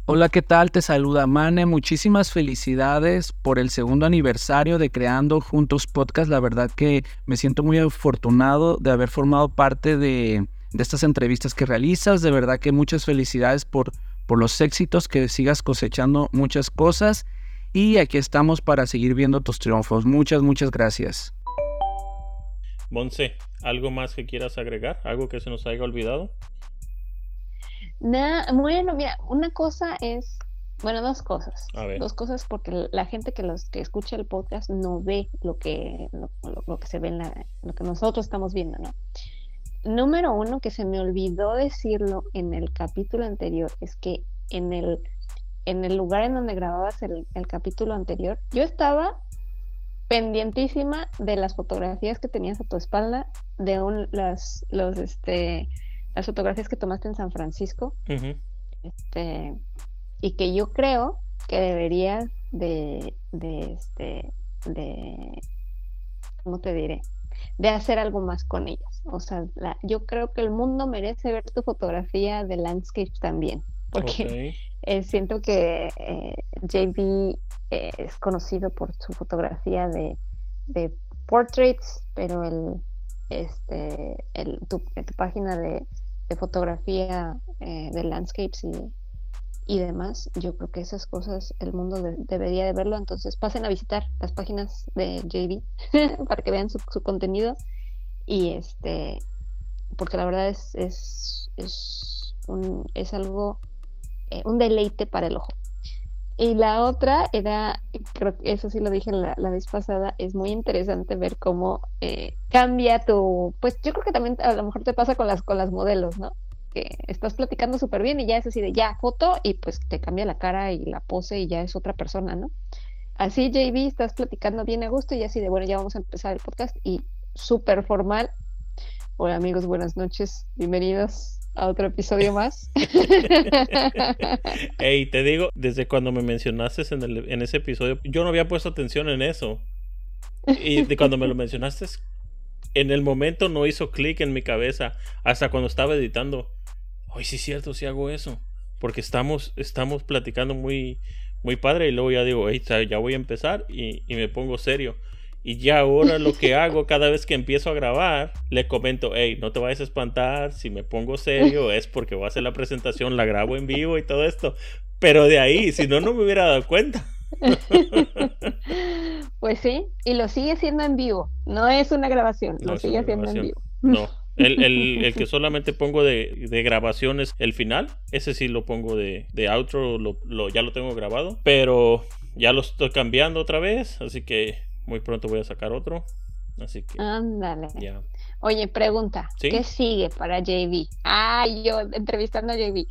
Hola, ¿qué tal? Te saluda Mane. Muchísimas felicidades por el segundo aniversario de Creando Juntos Podcast. La verdad que me siento muy afortunado de haber formado parte de, de estas entrevistas que realizas. De verdad que muchas felicidades por, por los éxitos, que sigas cosechando muchas cosas. Y aquí estamos para seguir viendo tus triunfos. Muchas, muchas gracias. Monse, ¿algo más que quieras agregar? ¿Algo que se nos haya olvidado? Nah, bueno, mira, una cosa es, bueno, dos cosas. A ver. Dos cosas porque la gente que los que escucha el podcast no ve lo que lo, lo- lo que se ve en la, lo que nosotros estamos viendo, ¿no? Número uno, que se me olvidó decirlo en el capítulo anterior, es que en el en el lugar en donde grababas el, el capítulo anterior, yo estaba pendientísima de las fotografías que tenías a tu espalda, de un, las, los, este, las fotografías que tomaste en San Francisco. Este, y que yo creo que deberías de, de, este, de, ¿cómo te diré? De hacer algo más con ellas. O sea, yo creo que el mundo merece ver tu fotografía de landscapes también, porque eh, siento que eh, JB eh, es conocido por su fotografía de, de portraits, pero el, este, el, tu, tu página de, de fotografía de landscapes y, y, demás, yo creo que esas cosas el mundo debería de verlo, entonces pasen a visitar las páginas de JB <laughs> para que vean su, su, contenido. Y este, porque la verdad es, es, es, un, es algo eh, un deleite para el ojo. Y la otra era, creo que eso sí lo dije la, vez pasada, es muy interesante ver cómo eh, cambia tu, pues yo creo que también a lo mejor te pasa con las, con las modelos, ¿no? Que estás platicando súper bien y ya es así de ya, foto y pues te cambia la cara y la pose y ya es otra persona, ¿no? Así JB, estás platicando bien a gusto y así de, bueno, ya vamos a empezar el podcast y súper formal. Hola amigos, buenas noches, bienvenidos a otro episodio más. <laughs> <laughs> Ey, te digo, desde cuando me mencionaste en, el, en ese episodio, yo no había puesto atención en eso. Y de cuando me lo mencionaste, en el momento no hizo clic en mi cabeza hasta cuando estaba editando. Ay, sí es cierto, sí hago eso. Porque estamos, estamos platicando muy, muy padre y luego ya digo, hey, ya voy a empezar y, y me pongo serio. Y ya ahora lo que <laughs> hago cada vez que empiezo a grabar, le comento, hey, no te vayas a espantar, si me pongo serio es porque voy a hacer la presentación, la grabo en vivo y todo esto. Pero de ahí, si no, no me hubiera dado cuenta. <laughs> pues sí, y lo sigue siendo en vivo, no es una grabación, lo sigue haciendo en vivo. No, <laughs> el, el, el, que solamente pongo de, de, grabación es el final. Ese sí lo pongo de, de outro, lo, lo, ya lo tengo grabado. Pero ya lo estoy cambiando otra vez. Así que muy pronto voy a sacar otro. Así que. Ándale. Oye, pregunta. ¿Qué sigue para JB? Ah, yo entrevistando a JB.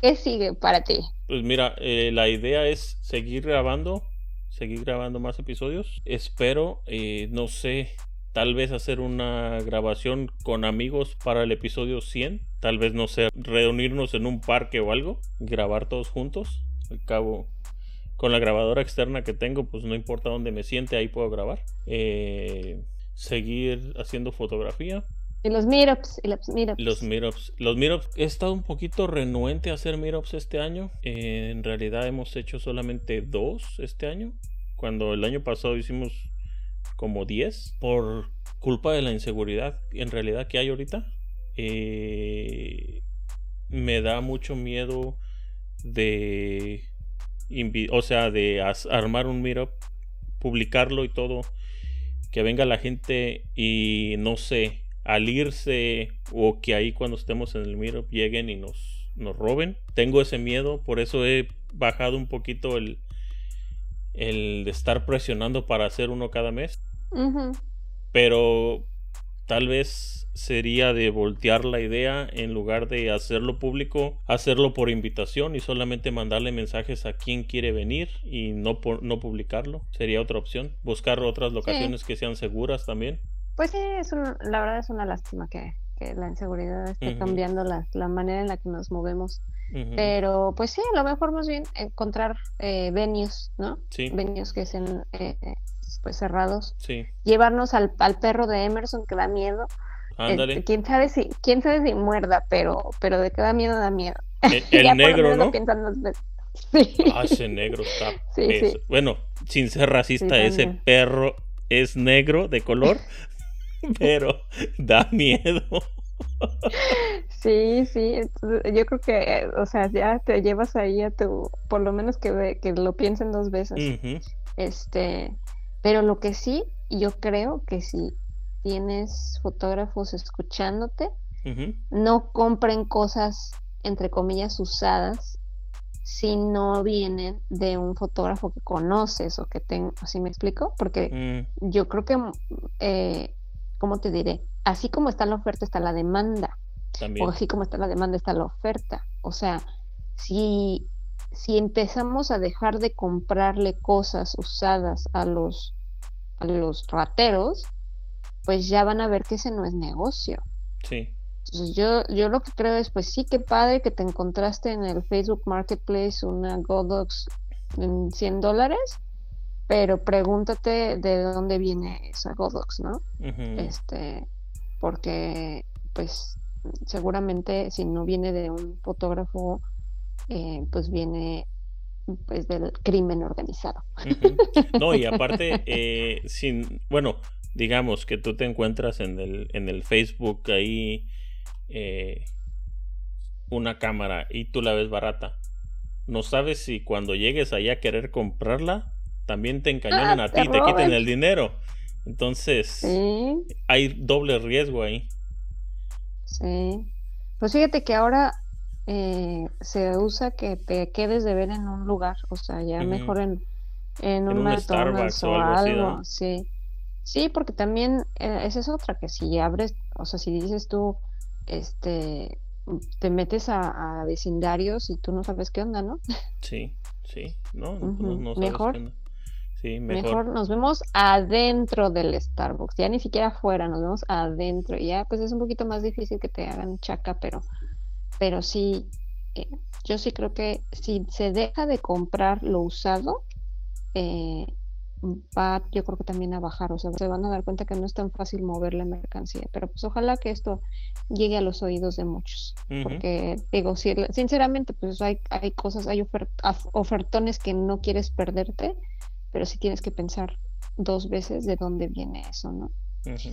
¿Qué sigue para ti? Pues mira, eh, la idea es seguir grabando, seguir grabando más episodios. Espero, eh, no sé, tal vez hacer una grabación con amigos para el episodio 100. Tal vez, no sé, reunirnos en un parque o algo, grabar todos juntos. Al cabo, con la grabadora externa que tengo, pues no importa dónde me siente, ahí puedo grabar. Eh, seguir haciendo fotografía. Y los meetups, y los meetups. Los meetups. Los meetups. He estado un poquito renuente a hacer meetups este año. Eh, en realidad hemos hecho solamente dos este año. Cuando el año pasado hicimos como 10 por culpa de la inseguridad en realidad que hay ahorita. Eh, me da mucho miedo de o sea, de armar un meetup, publicarlo y todo, que venga la gente y no sé, al irse o que ahí cuando estemos en el meetup lleguen y nos, nos roben. Tengo ese miedo, por eso he bajado un poquito el, el de estar presionando para hacer uno cada mes. Pero tal vez sería de voltear la idea en lugar de hacerlo público, hacerlo por invitación y solamente mandarle mensajes a quien quiere venir y no por, no publicarlo. Sería otra opción. Buscar otras locaciones que sean seguras también. Pues sí, es la verdad es una lástima que, la inseguridad esté cambiando la, la, manera en la que nos movemos. Pero pues sí, a lo mejor más bien encontrar eh, venues, ¿no? Sí. Venues que sean eh, pues cerrados. Sí. Llevarnos al, al perro de Emerson que da miedo. Este, quién sabe si, quién sabe si muerda, pero, pero de que da miedo, da miedo. <laughs> El, negro, ¿no? <laughs> Ah, ese negro está. <laughs> Bueno, sin ser racista, ese perro es negro de color, pero da miedo. Sí, sí, yo creo que, o sea, ya te llevas ahí a tu, por lo menos que, que lo piensen dos veces. Este, pero lo que sí, yo creo que sí tienes fotógrafos escuchándote, no compren cosas entre comillas usadas si no vienen de un fotógrafo que conoces o que tengo, así me explico, porque mm. yo creo que, eh, ¿cómo te diré? Así como está la oferta está la demanda, o así como está la demanda está la oferta, o sea, si, si empezamos a dejar de comprarle cosas usadas a los a los rateros, pues ya van a ver que ese no es negocio. Sí. Entonces yo, yo lo que creo es, pues sí, qué padre que te encontraste en el Facebook Marketplace una Godox en 100 dólares, pero pregúntate de dónde viene esa Godox, ¿no? Este, porque pues seguramente si no viene de un fotógrafo, eh, pues viene pues del crimen organizado. No, y aparte, eh, sin, bueno, digamos que tú te encuentras en el, en el Facebook ahí eh, una cámara y tú la ves barata. No sabes si cuando llegues ahí a querer comprarla, también te encañonan Ah, a ti te quiten el dinero. Entonces, Sí, hay doble riesgo ahí. sí. Pues fíjate que ahora eh, se usa que te quedes de ver en un lugar, o sea, ya mejor en, en un, un McDonald's Starbucks o algo así, sí. Sí, porque también eh, esa es otra, que si abres, o sea, si dices tú, este, te metes a, a vecindarios y tú no sabes qué onda, ¿no? Sí, sí. No, no- Ujú. no sabes Mejor. qué onda. Sí, Mejor. mejor. nos vemos adentro del Starbucks, ya ni siquiera afuera, nos vemos adentro. y Ya, pues es un poquito más difícil que te hagan chaca, pero, pero sí, eh, yo sí creo que si se deja de comprar lo usado, eh, va, yo creo que también a bajar, o sea, se van a dar cuenta que no es tan fácil mover la mercancía, pero pues ojalá que esto llegue a los oídos de muchos, porque digo, si- sinceramente, pues hay, hay cosas, hay ofer- af- ofertones que no quieres perderte, pero sí tienes que pensar dos veces de dónde viene eso, ¿no?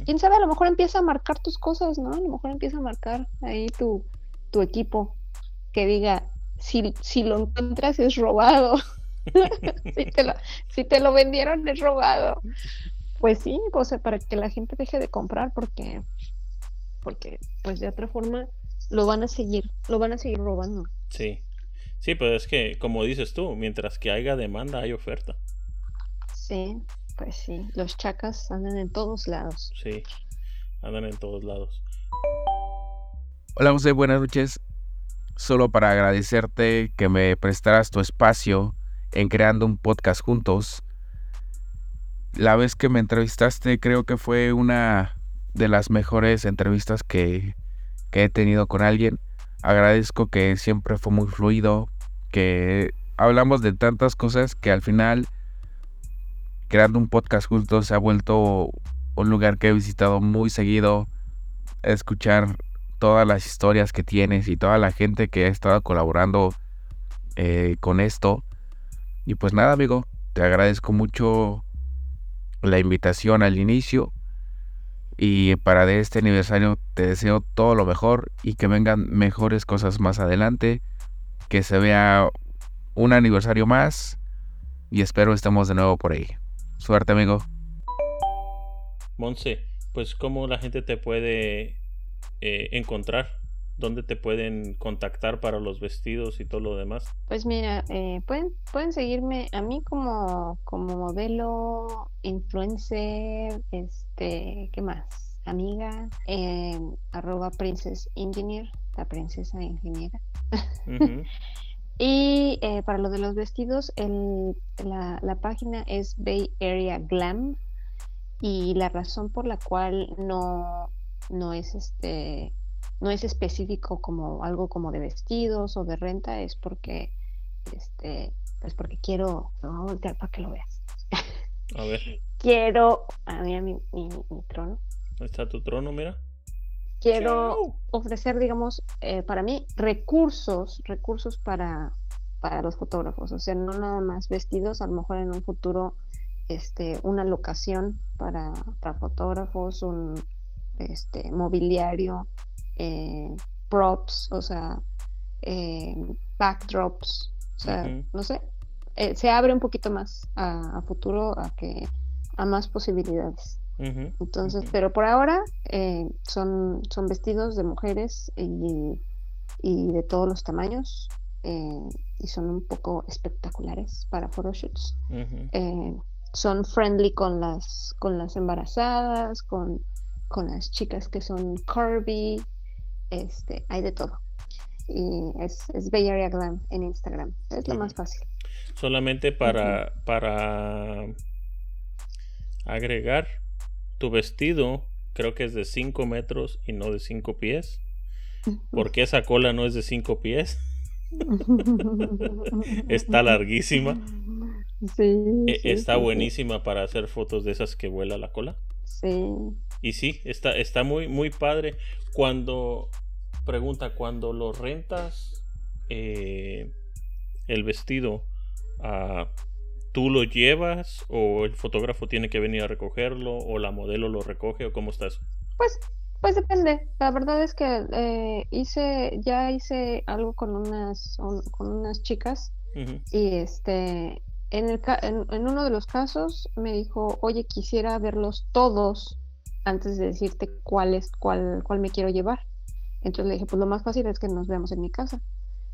Quién sabe, a lo mejor empieza a marcar tus cosas, ¿no? A lo mejor empieza a marcar ahí tu, tu equipo que diga, si, si lo encuentras es robado. <laughs> si, te lo, si te lo vendieron es robado. Pues sí, o sea, para que la gente deje de comprar porque, porque pues de otra forma lo van a seguir, lo van a seguir robando. Sí. Sí, pues es que, como dices tú, mientras que haya demanda, hay oferta. Sí, pues sí, los chacas andan en todos lados. Sí. Andan en todos lados. Hola José, buenas noches. Solo para agradecerte que me prestaras tu espacio en creando un podcast juntos. La vez que me entrevistaste creo que fue una de las mejores entrevistas que, he tenido con alguien. Agradezco que siempre fue muy fluido, que hablamos de tantas cosas que al final creando un podcast juntos se ha vuelto un lugar que he visitado muy seguido. Escuchar todas las historias que tienes y toda la gente que ha estado colaborando eh, con esto. Y pues nada, amigo, te agradezco mucho la invitación al inicio. Y para de este aniversario te deseo todo lo mejor y que vengan mejores cosas más adelante. Que se vea un aniversario más. Y espero estemos de nuevo por ahí. Suerte, amigo. Monse, pues cómo la gente te puede eh, encontrar, dónde te pueden contactar para los vestidos y todo lo demás. Pues mira, eh, pueden, pueden seguirme a mí como, como modelo, influencer, este, ¿qué más? Amiga, eh, arroba princess engineer, la princesa ingeniera. <laughs> Y eh, para lo de los vestidos, el, la, la página es Bay Area Glam y la razón por la cual no, no es este no es específico como algo como de vestidos o de renta es porque este pues porque quiero lo voy a voltear para que lo veas A ver, <laughs> quiero a mira mi, mi, mi trono ahí está tu trono, mira. quiero ofrecer, digamos, eh, para mí, recursos, recursos para, para los fotógrafos. O sea, no nada más vestidos, a lo mejor en un futuro, este, una locación para, para fotógrafos, un este, mobiliario, eh, props, o sea, eh, backdrops, o sea, no sé, eh, se abre un poquito más a, a futuro, a que a más posibilidades. Entonces, pero por ahora eh, son, son vestidos de mujeres y, y de todos los tamaños y son un poco espectaculares para photoshoots. Son friendly con las, con las embarazadas, con, con las chicas que son curvy, este, hay de todo. Y es, es Bay Area Glam en Instagram, es lo más fácil. Solamente para, para agregar tu vestido, creo que es de 5 metros y no de 5 pies. Porque esa cola no es de 5 pies. <laughs> está larguísima. Sí, E- sí, está sí. buenísima para hacer fotos de esas que vuela la cola. Sí. Y sí, está, está muy, muy padre. Cuando, pregunta, cuando lo rentas eh, el vestido, ah, ¿tú lo llevas o el fotógrafo tiene que venir a recogerlo o la modelo lo recoge o cómo está eso? Pues, pues depende. La verdad es que eh, hice, ya hice algo con unas, un- con unas chicas y este, en el, en uno de los casos me dijo, oye, quisiera verlos todos antes de decirte cuál es, cuál, cuál me quiero llevar. Entonces le dije, pues lo más fácil es que nos veamos en mi casa.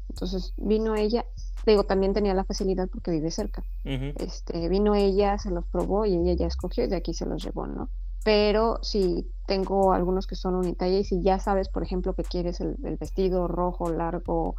Entonces vino ella, digo, también tenía la facilidad porque vive cerca. Este, vino ella, se los probó y ella ya escogió y de aquí se los llevó, ¿no? Pero si tengo algunos que son unitalla y si ya sabes, por ejemplo, que quieres el, el vestido rojo, largo,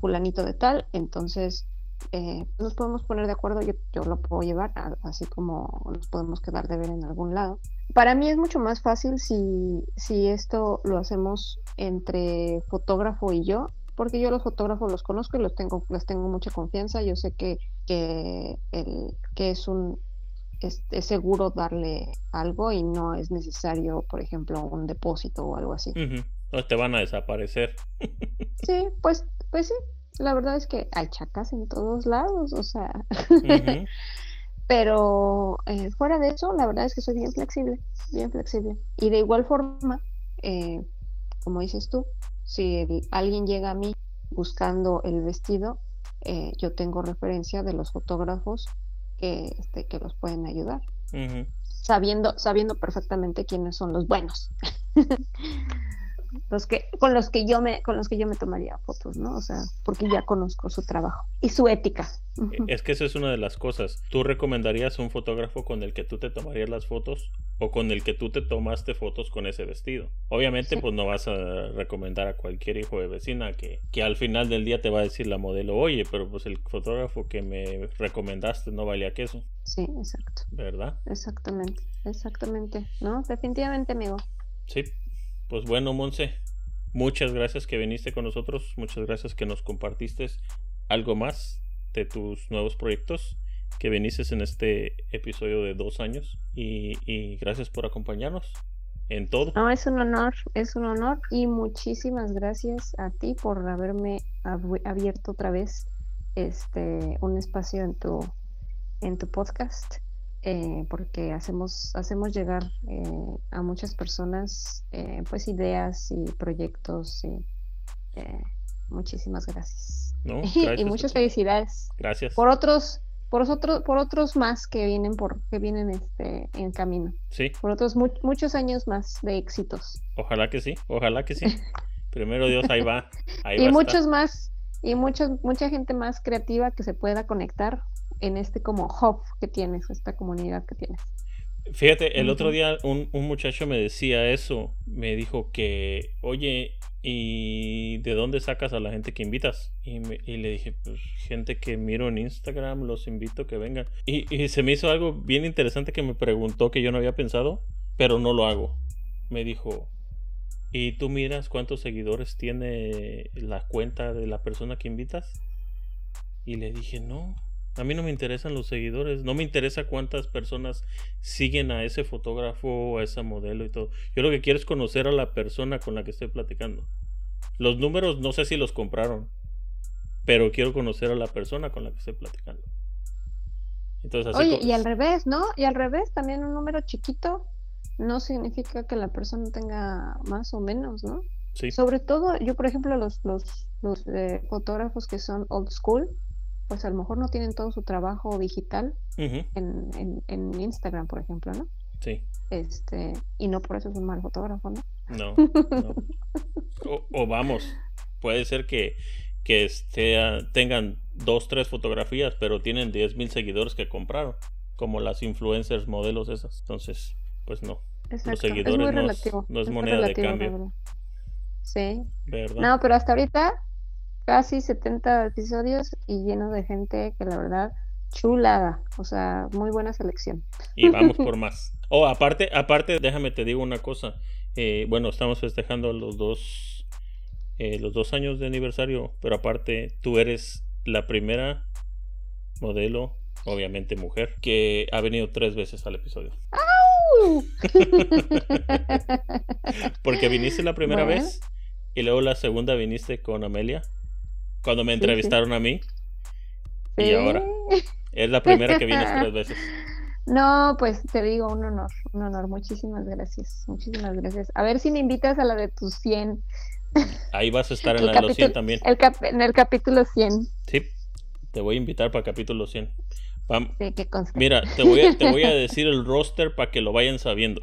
fulanito de tal, entonces eh, nos podemos poner de acuerdo, yo, yo lo puedo llevar, a- así como nos podemos quedar de ver en algún lado. Para mí es mucho más fácil si, si esto lo hacemos entre fotógrafo y yo, porque yo los fotógrafos los conozco y los tengo, les tengo mucha confianza, yo sé que, que, el, que es un es, es seguro darle algo y no es necesario, por ejemplo, un depósito o algo así. ujú. No te van a desaparecer. Sí, pues, pues sí, la verdad es que hay chacas en todos lados, o sea, <laughs> pero eh, fuera de eso, la verdad es que soy bien flexible, bien flexible. Y de igual forma, eh, como dices tú, si el- alguien llega a mí buscando el vestido, eh, yo tengo referencia de los fotógrafos que, este, que los pueden ayudar, sabiendo, sabiendo perfectamente quiénes son los buenos. <laughs> los que, con los que yo me, con los que yo me tomaría fotos, ¿no? O sea, porque ya conozco su trabajo y su ética. Ujú. Es que eso es una de las cosas. ¿Tú recomendarías un fotógrafo con el que tú te tomarías las fotos o con el que tú te tomaste fotos con ese vestido? Obviamente, Sí. pues no vas a recomendar a cualquier hijo de vecina que, que al final del día te va a decir la modelo, oye, pero pues el fotógrafo que me recomendaste no valía queso, Sí, exacto. ¿verdad? Exactamente, exactamente, ¿no? Definitivamente, amigo. Sí. Pues bueno, Monse, muchas gracias que viniste con nosotros, muchas gracias que nos compartiste algo más de tus nuevos proyectos, que viniste en este episodio de dos años y, y gracias por acompañarnos en todo. No, es un honor, es un honor y muchísimas gracias a ti por haberme abierto otra vez este un espacio en tu en tu podcast eh, porque hacemos hacemos llegar eh, a muchas personas eh, pues ideas y proyectos y muchísimas gracias ¿no? <laughs> y Gracias muchas felicidades Gracias. por otros por otros por otros más que vienen por que vienen este en camino Sí, por otros mu- muchos años más de éxitos ojalá que sí, ojalá que sí. <laughs> Primero Dios, ahí va. Ahí y muchos más y muchos mucha gente más creativa que se pueda conectar en este como hub que tienes esta comunidad que tienes Fíjate, el otro Ujú. día un, un muchacho me decía eso, me dijo que, oye, ¿y de dónde sacas a la gente que invitas? Y, me- y le dije, pues gente que miro en Instagram, los invito a que vengan. Y, y se me hizo algo bien interesante que me preguntó que yo no había pensado, pero no lo hago. Me dijo, ¿y tú miras cuántos seguidores tiene la cuenta de la persona que invitas? Y le dije, no, a mí no me interesan los seguidores, no me interesa cuántas personas siguen a ese fotógrafo, a esa modelo y todo. Yo lo que quiero es conocer a la persona con la que estoy platicando. Los números no sé si los compraron, pero quiero conocer a la persona con la que estoy platicando. Entonces, así oye y al revés no y al revés también un número chiquito no significa que la persona tenga más o menos no sí, sobre todo yo por ejemplo los los los eh, fotógrafos que son old school pues a lo mejor no tienen todo su trabajo digital en, en, en Instagram por ejemplo no sí, este y no por eso es un mal fotógrafo no no, <laughs> no. O, o vamos, puede ser que, que esté, tengan dos, tres fotografías, pero tienen 10 mil seguidores que compraron, como las influencers modelos esas. Entonces, pues no, Exacto, es seguidores muy no es- no es moneda de relativo, cambio. Sí. ¿verdad? No, pero hasta ahorita casi 70 episodios y lleno de gente que la verdad chulada, o sea, muy buena selección. Y vamos por <laughs> más. Oh, aparte, aparte, déjame te digo una cosa. Eh, bueno, estamos festejando los dos, eh, los dos años de aniversario, pero aparte, tú eres la primera modelo, obviamente mujer, que ha venido tres veces al episodio. <laughs> Porque viniste la primera Bueno. vez y luego la segunda viniste con Amelia cuando me Sí, sí. entrevistaron a mí y ahora es la primera que vienes tres veces. <laughs> No, pues te digo, un honor, un honor. Muchísimas gracias, muchísimas gracias. A ver si me invitas a la de tus 100. Ahí vas a estar <laughs> en El la de los 100 capítulo- también. El cap- en el capítulo 100. Sí, te voy a invitar para capítulo 100. Vam- Sí, que conste. Mira, te voy, a, te voy a <laughs> decir el roster para que lo vayan sabiendo.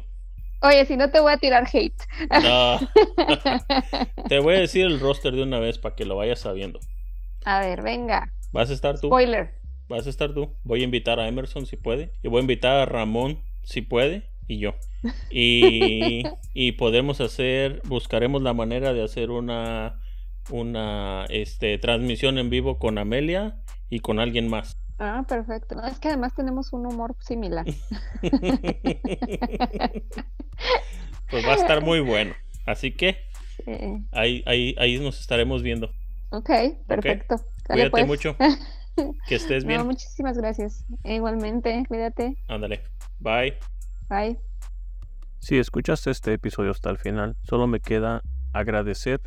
Oye, si no te voy a tirar hate. No. te voy a decir el roster de una vez para que lo vayas sabiendo. A ver, venga. Vas a estar tú. Spoiler. Vas a estar tú. Voy a invitar a Emerson si puede. Y voy a invitar a Ramón si puede. Y yo. <laughs> Y, y podemos hacer, buscaremos la manera de hacer una, una este, transmisión en vivo con Amelia y con alguien más. Ah, perfecto. No, es que además tenemos un humor similar. <laughs> Pues va a estar muy bueno. Así que Sí. ahí, ahí, ahí nos estaremos viendo. Ok, perfecto. Cuídate pues. mucho. <laughs> Que estés No, bien. muchísimas gracias. Igualmente, cuídate. Ándale. Bye. Bye. Si escuchaste este episodio hasta el final, solo me queda agradecer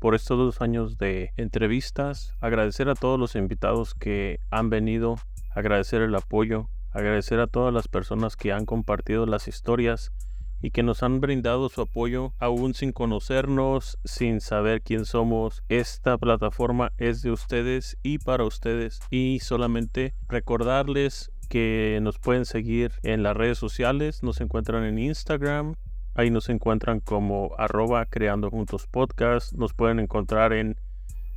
por estos dos años de entrevistas, agradecer a todos los invitados que han venido, agradecer el apoyo, agradecer a todas las personas que han compartido las historias y que nos han brindado su apoyo aún sin conocernos, sin saber quién somos. Esta plataforma es de ustedes y para ustedes. Y solamente recordarles que nos pueden seguir en las redes sociales, nos encuentran en Instagram, ahí nos encuentran como arroba creando juntos podcast, nos pueden encontrar en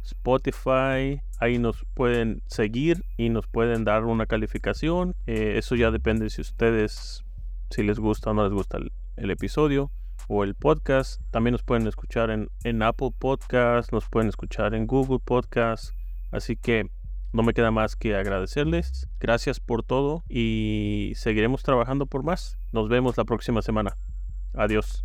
Spotify, ahí nos pueden seguir y nos pueden dar una calificación, Eh, eso ya depende si ustedes, si les gusta o no les gusta el, el episodio o el podcast, también nos pueden escuchar en, en Apple Podcast, nos pueden escuchar en Google Podcast, así que no me queda más que agradecerles. Gracias por todo y seguiremos trabajando por más. Nos vemos la próxima semana. Adiós.